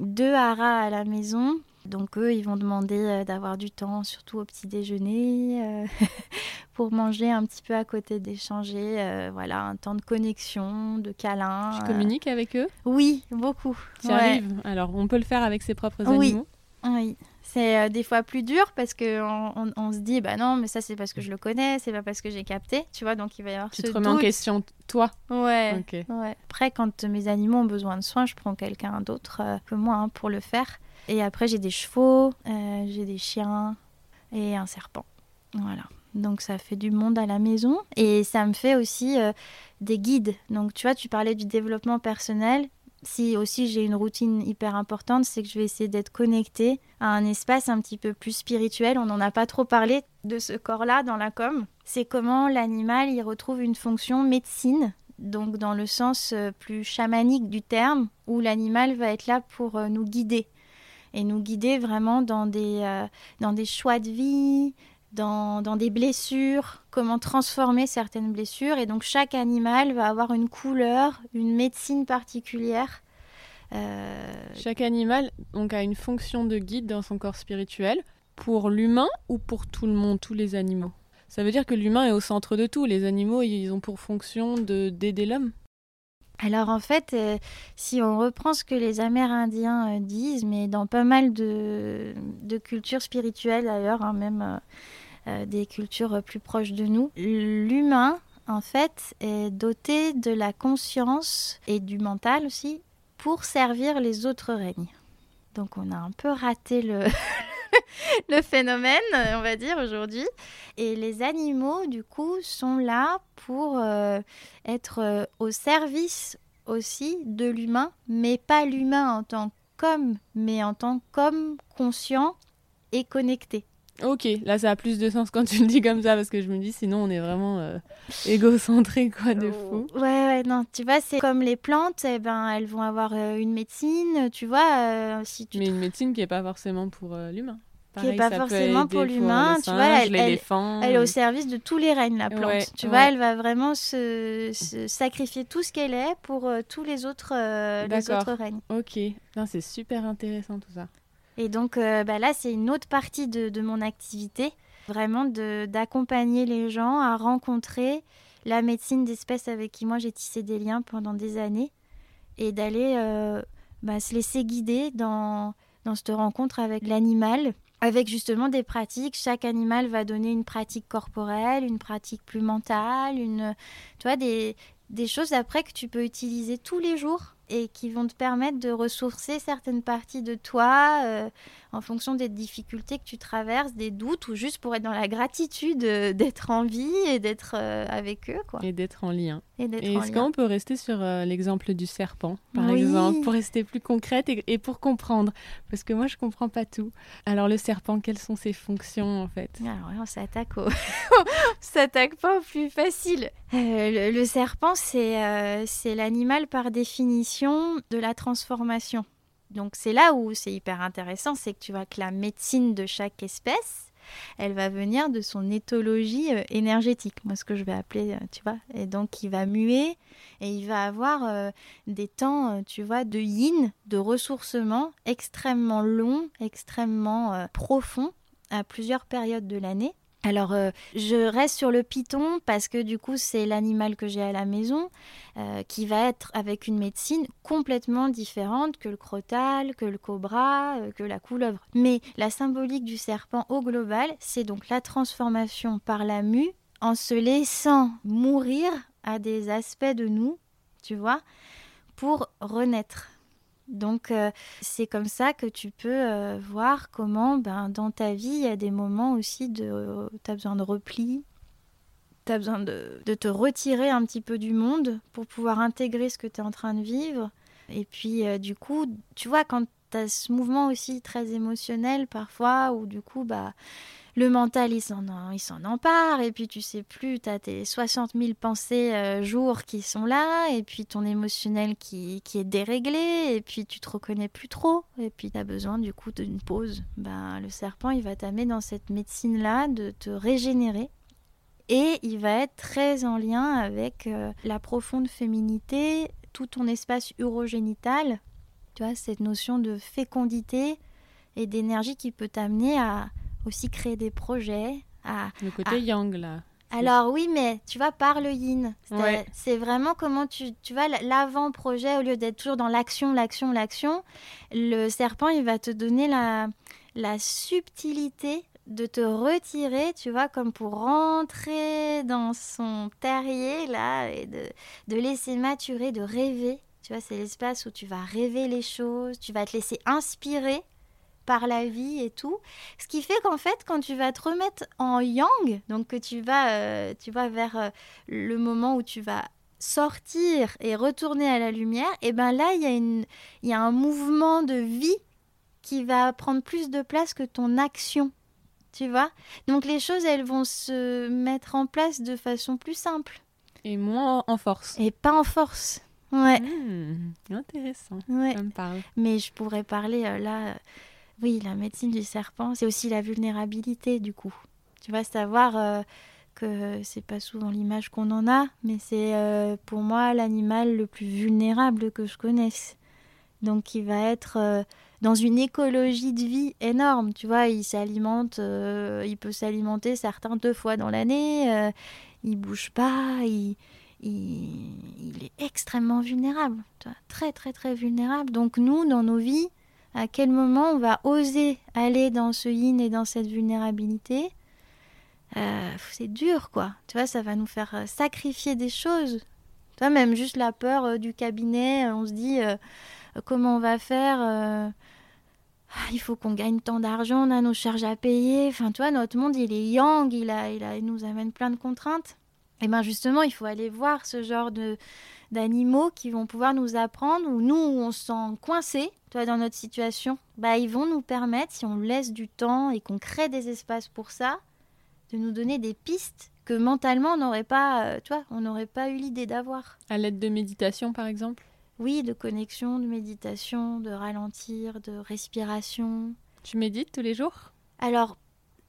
deux haras à la maison. Donc eux, ils vont demander d'avoir du temps, surtout au petit déjeuner, [laughs] pour manger un petit peu à côté, d'échanger, euh, voilà, un temps de connexion, de câlin. Tu communiques avec eux? Oui, beaucoup. Tu arrives Alors, on peut le faire avec ses propres animaux? Oui. C'est euh, des fois plus dur parce que on, se dit bah non mais ça c'est parce que je le connais c'est pas parce que j'ai capté tu vois donc il va y avoir tu te remets en question toi? Ouais, ouais, après quand mes animaux ont besoin de soins je prends quelqu'un d'autre euh, que moi hein, pour le faire et après j'ai des chevaux j'ai des chiens et un serpent voilà donc ça fait du monde à la maison et ça me fait aussi euh, des guides. Donc tu vois, tu parlais du développement personnel. Si aussi j'ai une routine hyper importante, c'est que je vais essayer d'être connectée à un espace un petit peu plus spirituel. On n'en a pas trop parlé de ce corps-là dans la com. C'est comment l'animal il retrouve une fonction médecine, donc dans le sens euh, plus chamanique du terme, où l'animal va être là pour euh, nous guider et nous guider vraiment dans des, dans des choix de vie, dans, des blessures, comment transformer certaines blessures. Et donc chaque animal va avoir une couleur, une médecine particulière. Euh, chaque animal donc, a une fonction de guide dans son corps spirituel pour l'humain ou pour tout le monde, tous les animaux? Ça veut dire que l'humain est au centre de tout. Les animaux, ils ont pour fonction d'aider l'homme. Alors en fait, euh, si on reprend ce que les Amérindiens euh, disent, mais dans pas mal de, cultures spirituelles d'ailleurs, hein, même euh, des cultures plus proches de nous. L'humain, en fait, est doté de la conscience et du mental aussi pour servir les autres règnes. Donc on a un peu raté le, [laughs] le phénomène, on va dire, aujourd'hui. Et les animaux, du coup, sont là pour euh, être euh, au service aussi de l'humain, mais pas l'humain en tant qu'homme, mais en tant qu'homme conscient et connecté. Ok, là ça a plus de sens quand tu le dis comme ça parce que je me dis sinon on est vraiment euh, égocentré quoi de fou. Ouais ouais non tu vois c'est comme les plantes eh ben elles vont avoir euh, une médecine tu vois euh, si mais une médecine qui est pas forcément pour l'humain. Qui n'est pas forcément pour l'humain, tu vois, elle, elle, elle, est au service de tous les règnes, la plante. tu vois, elle va vraiment se, sacrifier tout ce qu'elle est pour tous les autres, les autres règnes. Ok, c'est super intéressant tout ça. Et donc euh, bah là, c'est une autre partie de, mon activité, vraiment d'accompagner les gens à rencontrer la médecine d'espèces avec qui moi j'ai tissé des liens pendant des années et d'aller euh, bah, se laisser guider dans, dans cette rencontre avec l'animal avec justement des pratiques. Chaque animal va donner une pratique corporelle, une pratique plus mentale, une, tu vois, des, des choses après que tu peux utiliser tous les jours et qui vont te permettre de ressourcer certaines parties de toi euh, en fonction des difficultés que tu traverses, des doutes ou juste pour être dans la gratitude euh, d'être en vie et d'être euh, avec eux. Quoi. Et d'être en lien. Et, est-ce qu'on peut rester sur l'exemple du serpent, par exemple, pour rester plus concrète et, pour comprendre? Parce que moi, je comprends pas tout. Alors, le serpent, quelles sont ses fonctions en fait? Alors, on s'attaque au... [laughs] s'attaque pas au plus facile. le, le, serpent, c'est, c'est l'animal par définition de la transformation. Donc c'est là où c'est hyper intéressant, c'est que tu vois que la médecine de chaque espèce, elle va venir de son éthologie euh, énergétique, moi ce que je vais appeler, euh, tu vois. Et donc il va muer et il va avoir euh, des temps, tu vois, de yin, de ressourcement extrêmement longs, extrêmement profonds à plusieurs périodes de l'année. Alors, euh, je reste sur le python parce que du coup, c'est l'animal que j'ai à la maison euh, qui va être avec une médecine complètement différente que le crotal, que le cobra, euh, que la couleuvre. Mais la symbolique du serpent au global, c'est donc la transformation par la mue en se laissant mourir à des aspects de nous, tu vois, pour renaître. Donc euh, c'est comme ça que tu peux euh, voir comment ben, dans ta vie, il y a des moments aussi de... tu as besoin de repli, tu as besoin de, te retirer un petit peu du monde pour pouvoir intégrer ce que tu es en train de vivre. Et puis euh, du coup, tu vois, quand tu as ce mouvement aussi très émotionnel parfois, où du coup, bah le mental, il s'en, empare, et puis tu sais plus, tu as tes 60 000 pensées euh, jour qui sont là, et puis ton émotionnel qui, qui, est déréglé, et puis tu te reconnais plus trop, et puis tu as besoin du coup d'une pause. Ben, le serpent, il va t'amener dans cette médecine-là de te régénérer, et il va être très en lien avec euh, la profonde féminité, tout ton espace urogénital, tu vois, cette notion de fécondité et d'énergie qui peut t'amener à aussi créer des projets. À, le côté yang là. Alors oui, mais tu vois, par le yin. C'est vraiment comment tu, tu vois, l'avant-projet, au lieu d'être toujours dans l'action, l'action, l'action, le serpent, il va te donner la, la subtilité de te retirer, tu vois, comme pour rentrer dans son terrier, là, et de, de laisser maturer, de rêver. Tu vois, c'est l'espace où tu vas rêver les choses, tu vas te laisser inspirer par la vie et tout. Ce qui fait qu'en fait, quand tu vas te remettre en yang, donc que tu vas, euh, tu vas vers euh, le moment où tu vas sortir et retourner à la lumière, et ben là, il y, a une, y a un mouvement de vie qui va prendre plus de place que ton action. Tu vois Donc les choses, elles vont se mettre en place de façon plus simple. Et moins en force. Et pas en force. Ouais. Mmh, intéressant. Ouais. Ça me parle. Mais je pourrais parler euh, là oui, la médecine du serpent, c'est aussi la vulnérabilité du coup. Tu vas savoir euh, que c'est pas souvent l'image qu'on en a, mais c'est euh, pour moi l'animal le plus vulnérable que je connaisse. Donc il va être euh, dans une écologie de vie énorme. Tu vois, il s'alimente, il peut s'alimenter certains deux fois dans l'année, il bouge pas, il, est extrêmement vulnérable, très très très vulnérable. Donc nous, dans nos vies, à quel moment on va oser aller dans ce yin et dans cette vulnérabilité? Euh, c'est dur, quoi. Tu vois, ça va nous faire euh, sacrifier des choses. Tu vois, même juste la peur euh, du cabinet, on se dit comment on va faire. Ah, il faut qu'on gagne tant d'argent, on a nos charges à payer. Enfin, tu vois, notre monde, il est yang, il, a, il, a, il nous amène plein de contraintes. Et bien justement, il faut aller voir ce genre de, d'animaux qui vont pouvoir nous apprendre, ou nous, on se sent coincé, toi, dans notre situation, bah, ils vont nous permettre, si on laisse du temps et qu'on crée des espaces pour ça, de nous donner des pistes que mentalement on n'aurait pas, euh, tu on n'aurait pas eu l'idée d'avoir. À l'aide de méditation, par exemple? Oui, de connexion, de méditation, de ralentir, de respiration. Tu médites tous les jours? Alors,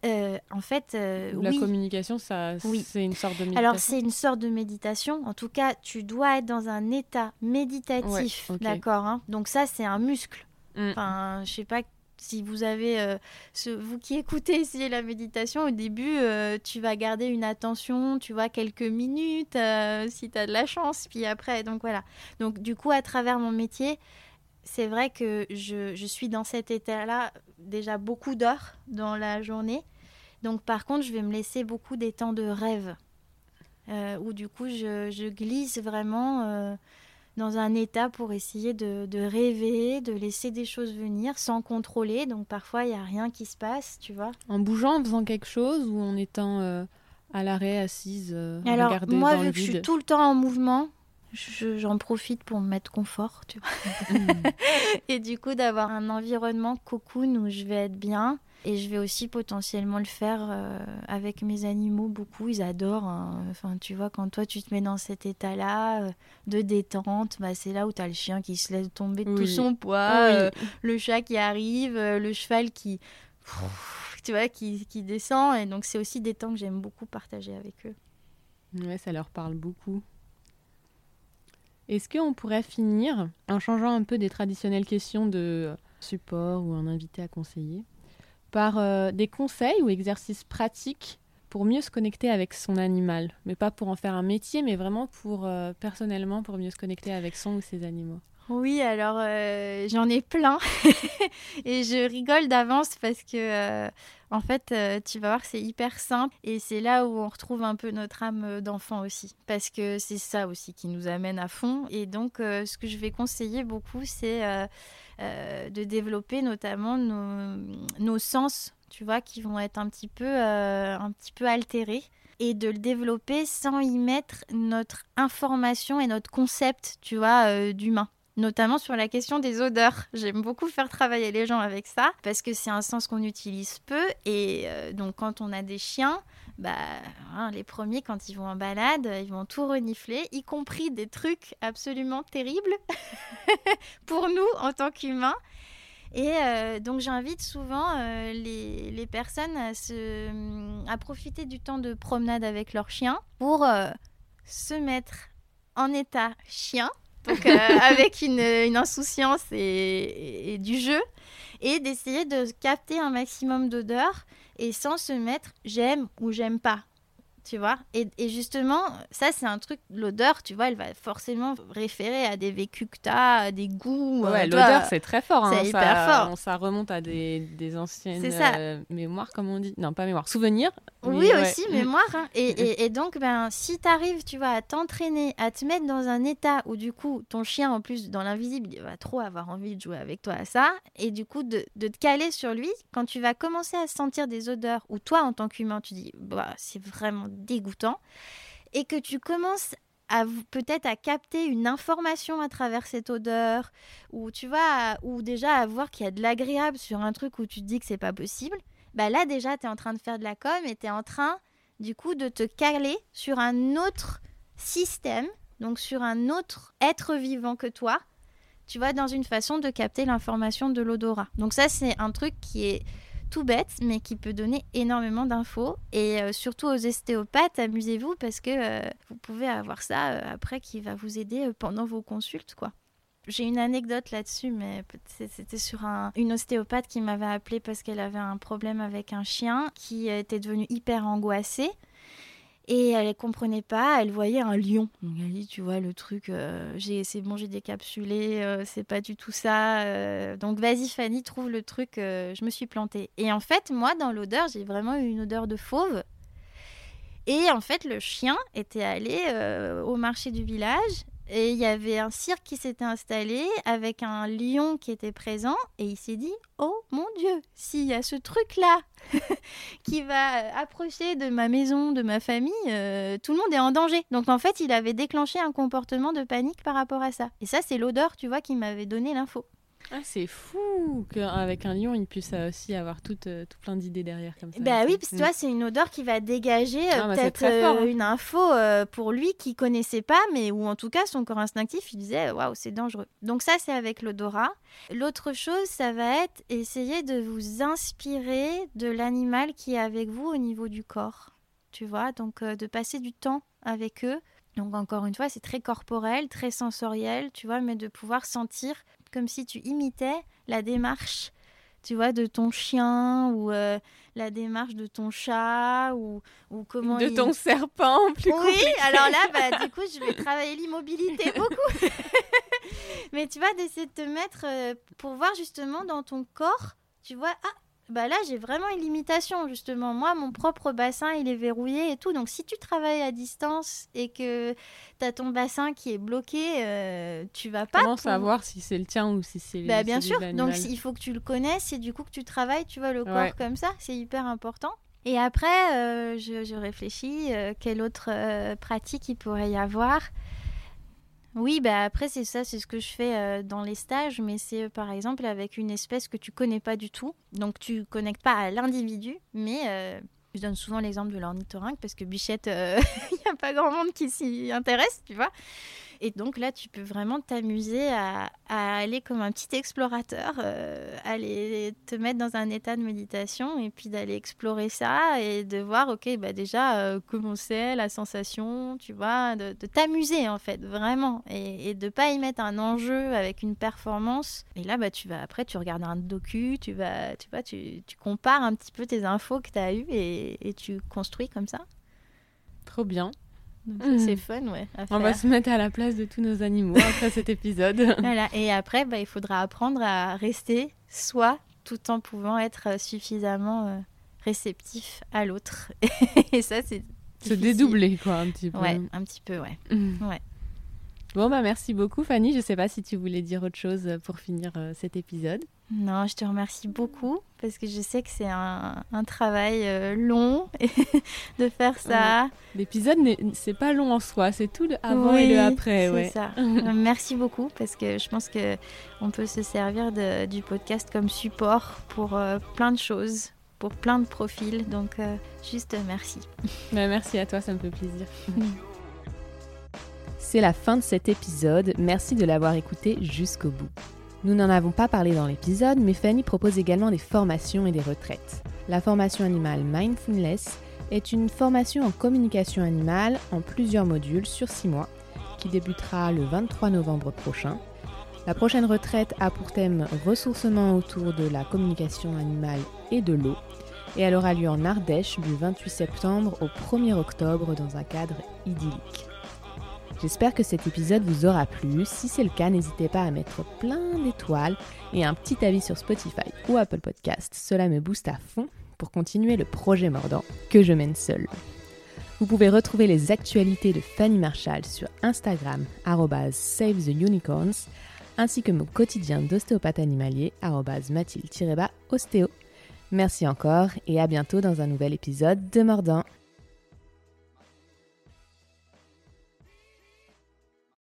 euh, en fait, euh, la communication, ça, c'est une sorte de méditation. Alors c'est une sorte de méditation. En tout cas, tu dois être dans un état méditatif, d'accord. Hein. Donc ça, c'est un muscle. Mm. Enfin, je sais pas si vous avez, euh, ce, vous qui écoutez ici la méditation, au début, tu vas garder une attention, tu vois, quelques minutes, si tu as de la chance. Puis après, donc voilà. Donc du coup, à travers mon métier, c'est vrai que je, je, suis dans cet état-là déjà beaucoup d'heures dans la journée. Donc par contre, je vais me laisser beaucoup des temps de rêve, euh, où du coup, je, glisse vraiment euh, dans un état pour essayer de, rêver, de laisser des choses venir sans contrôler. Donc parfois, il n'y a rien qui se passe, tu vois. En bougeant, en faisant quelque chose ou en étant euh, à l'arrêt, assise, Alors, moi, vu que je suis tout le temps en mouvement, j'en profite pour me mettre confort, tu vois. Mm. [laughs] et du coup, d'avoir un environnement cocoon où je vais être bien. Et je vais aussi potentiellement le faire euh, avec mes animaux beaucoup. Ils adorent. Hein. Enfin, tu vois, quand toi tu te mets dans cet état-là euh, de détente, bah, c'est là où tu as le chien qui se laisse tomber de tout son poids, euh, le chat qui arrive, le cheval qui, tu vois, qui, qui descend. Et donc, c'est aussi des temps que j'aime beaucoup partager avec eux. Ouais, ça leur parle beaucoup. Est-ce qu'on pourrait finir en changeant un peu des traditionnelles questions de support ou un invité à conseiller par euh, des conseils ou exercices pratiques pour mieux se connecter avec son animal, mais pas pour en faire un métier, mais vraiment pour euh, personnellement pour mieux se connecter avec son ou ses animaux. Oui, alors euh, j'en ai plein. [laughs] Et je rigole d'avance parce que en fait, tu vas voir, c'est hyper simple et c'est là où on retrouve un peu notre âme d'enfant aussi. Parce que c'est ça aussi qui nous amène à fond. Et donc ce que je vais conseiller beaucoup, c'est euh, de développer notamment nos, sens, tu vois, qui vont être un petit peu, euh, un petit peu altérés. Et de le développer sans y mettre notre information et notre concept, tu vois, euh, d'humain. Notamment sur la question des odeurs. J'aime beaucoup faire travailler les gens avec ça parce que c'est un sens qu'on utilise peu et euh, donc quand on a des chiens, bah, hein, les premiers quand ils vont en balade, ils vont tout renifler, y compris des trucs absolument terribles [laughs] pour nous en tant qu'humains. Et euh, donc j'invite souvent euh, les, les, personnes à, se, à profiter du temps de promenade avec leur chien pour se mettre en état chien donc euh, [laughs] avec une, insouciance et, du jeu, et d'essayer de capter un maximum d'odeurs et sans se mettre j'aime ou j'aime pas tu vois. Et, justement, ça, c'est un truc, l'odeur, tu vois, elle va forcément référer à des vécus que tu as, à des goûts. Ouais, l'odeur, c'est très fort. Hein, c'est hyper fort. Ça remonte à des, des anciennes euh, mémoires, comme on dit. Non, pas mémoire, souvenirs. Oui, aussi, mm. mémoire. Hein. Et, et, donc, ben, si tu arrives, tu vois, à t'entraîner, à te mettre dans un état où, du coup, ton chien, en plus, dans l'invisible, il va trop avoir envie de jouer avec toi à ça. Et du coup, de, de te caler sur lui, quand tu vas commencer à sentir des odeurs, où toi, en tant qu'humain, tu dis, bah, c'est vraiment dégoûtant, et que tu commences à peut-être à capter une information à travers cette odeur, ou tu vois, ou déjà à voir qu'il y a de l'agréable sur un truc où tu te dis que c'est pas possible, bah là déjà tu es en train de faire de la com et tu es en train du coup de te caler sur un autre système, donc sur un autre être vivant que toi, tu vois, dans une façon de capter l'information de l'odorat. Donc ça c'est un truc qui est tout bête, mais qui peut donner énormément d'infos. Et euh, surtout aux ostéopathes, amusez-vous parce que euh, vous pouvez avoir ça euh, après qui va vous aider pendant vos consultes, quoi. J'ai une anecdote là-dessus, mais c'était sur un, une ostéopathe qui m'avait appelé parce qu'elle avait un problème avec un chien qui était devenu hyper angoissé. Et elle ne comprenait pas, elle voyait un lion. Elle dit, tu vois, le truc, euh, c'est bon, j'ai décapsulé, euh, c'est pas du tout ça. Euh. donc vas-y Fanny, trouve le truc, je me suis plantée. Et en fait, moi, dans l'odeur, j'ai vraiment eu une odeur de fauve. Et en fait, le chien était allé au marché du village et il y avait un cirque qui s'était installé avec un lion qui était présent. Et il s'est dit Oh mon Dieu, s'il y a ce truc-là [laughs] qui va approcher de ma maison, de ma famille, euh, tout le monde est en danger. Donc en fait, il avait déclenché un comportement de panique par rapport à ça. Et ça, c'est l'odeur, tu vois, qui m'avait donné l'info. Ah, c'est fou qu'avec un lion, il puisse aussi avoir tout, euh, tout plein d'idées derrière comme ça. Bah oui, parce que toi, c'est une odeur qui va dégager euh, ah, bah, peut-être euh, hein. une info pour lui qui connaissait pas, mais ou en tout cas son corps instinctif, il disait waouh, c'est dangereux. Donc ça, c'est avec l'odorat. L'autre chose, ça va être essayer de vous inspirer de l'animal qui est avec vous au niveau du corps. Tu vois, donc de passer du temps avec eux. Donc encore une fois, c'est très corporel, très sensoriel, tu vois, mais de pouvoir sentir comme si tu imitais la démarche, tu vois, de ton chien ou euh, la démarche de ton chat ou, ou comment de ton serpent [laughs] plus oui alors là bah, du [laughs] coup je vais travailler l'immobilité beaucoup. [laughs] Mais tu vois d'essayer de te mettre euh, pour voir justement dans ton corps tu vois ah bah là j'ai vraiment une limitation justement. Moi mon propre bassin il est verrouillé et tout. Donc si tu travailles à distance et que tu as ton bassin qui est bloqué, euh, tu vas pas... Comment savoir si c'est le tien ou si c'est... Bah bien sûr, donc il faut que tu le connaisses et du coup que tu travailles, tu vois le corps comme ça, c'est hyper important. Et après, euh, je, réfléchis, euh, quelle autre pratique il pourrait y avoir oui, bah après c'est ça, c'est ce que je fais euh, dans les stages, mais c'est euh, par exemple avec une espèce que tu connais pas du tout, donc tu connectes pas à l'individu, mais euh, je donne souvent l'exemple de l'ornithorynque parce que Bichette, [laughs] il n'y a pas grand monde qui s'y intéresse, tu vois. Et donc là, tu peux vraiment t'amuser à, aller comme un petit explorateur, euh, aller te mettre dans un état de méditation et puis d'aller explorer ça et de voir, ok, bah déjà, euh, comment c'est la sensation, tu vois, de, t'amuser en fait, vraiment, et, et de pas y mettre un enjeu avec une performance. Et là, bah, tu vas après, tu regardes un docu, tu vas, tu vois, tu, compares un petit peu tes infos que tu as eues et, et tu construis comme ça. Trop bien. Mmh. C'est fun, ouais. On va se mettre à la place de tous nos animaux après cet [laughs] épisode. Voilà. Et après, bah, il faudra apprendre à rester soi tout en pouvant être suffisamment euh, réceptif à l'autre. [laughs] Et ça, c'est. Se dédoubler, quoi, un petit peu. Ouais, un petit peu, ouais. Mmh. ouais. Bon, bah merci beaucoup Fanny. Je ne sais pas si tu voulais dire autre chose pour finir euh, cet épisode. Non, je te remercie beaucoup parce que je sais que c'est un, travail euh, long [laughs] de faire ça. L'épisode, c'est pas long en soi, c'est tout le avant et le après. C'est ça. [laughs] Euh, merci beaucoup parce que je pense que on peut se servir du podcast comme support pour plein de choses, pour plein de profils. Donc, juste merci. [laughs] Bah, merci à toi, ça me fait plaisir. C'est la fin de cet épisode, merci de l'avoir écouté jusqu'au bout. Nous n'en avons pas parlé dans l'épisode, mais Fanny propose également des formations et des retraites. La formation animale Mindfulness est une formation en communication animale en plusieurs modules sur 6 mois, qui débutera le 23 novembre prochain. La prochaine retraite a pour thème ressourcement autour de la communication animale et de l'eau, et elle aura lieu en Ardèche du 28 septembre au 1er octobre dans un cadre idyllique. J'espère que cet épisode vous aura plu. Si c'est le cas, n'hésitez pas à mettre plein d'étoiles et un petit avis sur Spotify ou Apple Podcast. Cela me booste à fond pour continuer le projet mordant que je mène seul. Vous pouvez retrouver les actualités de Fanny Marshall sur Instagram, Save the Unicorns, ainsi que mon quotidien d'ostéopathe animalier, mathilde-ostéo. Merci encore et à bientôt dans un nouvel épisode de Mordant.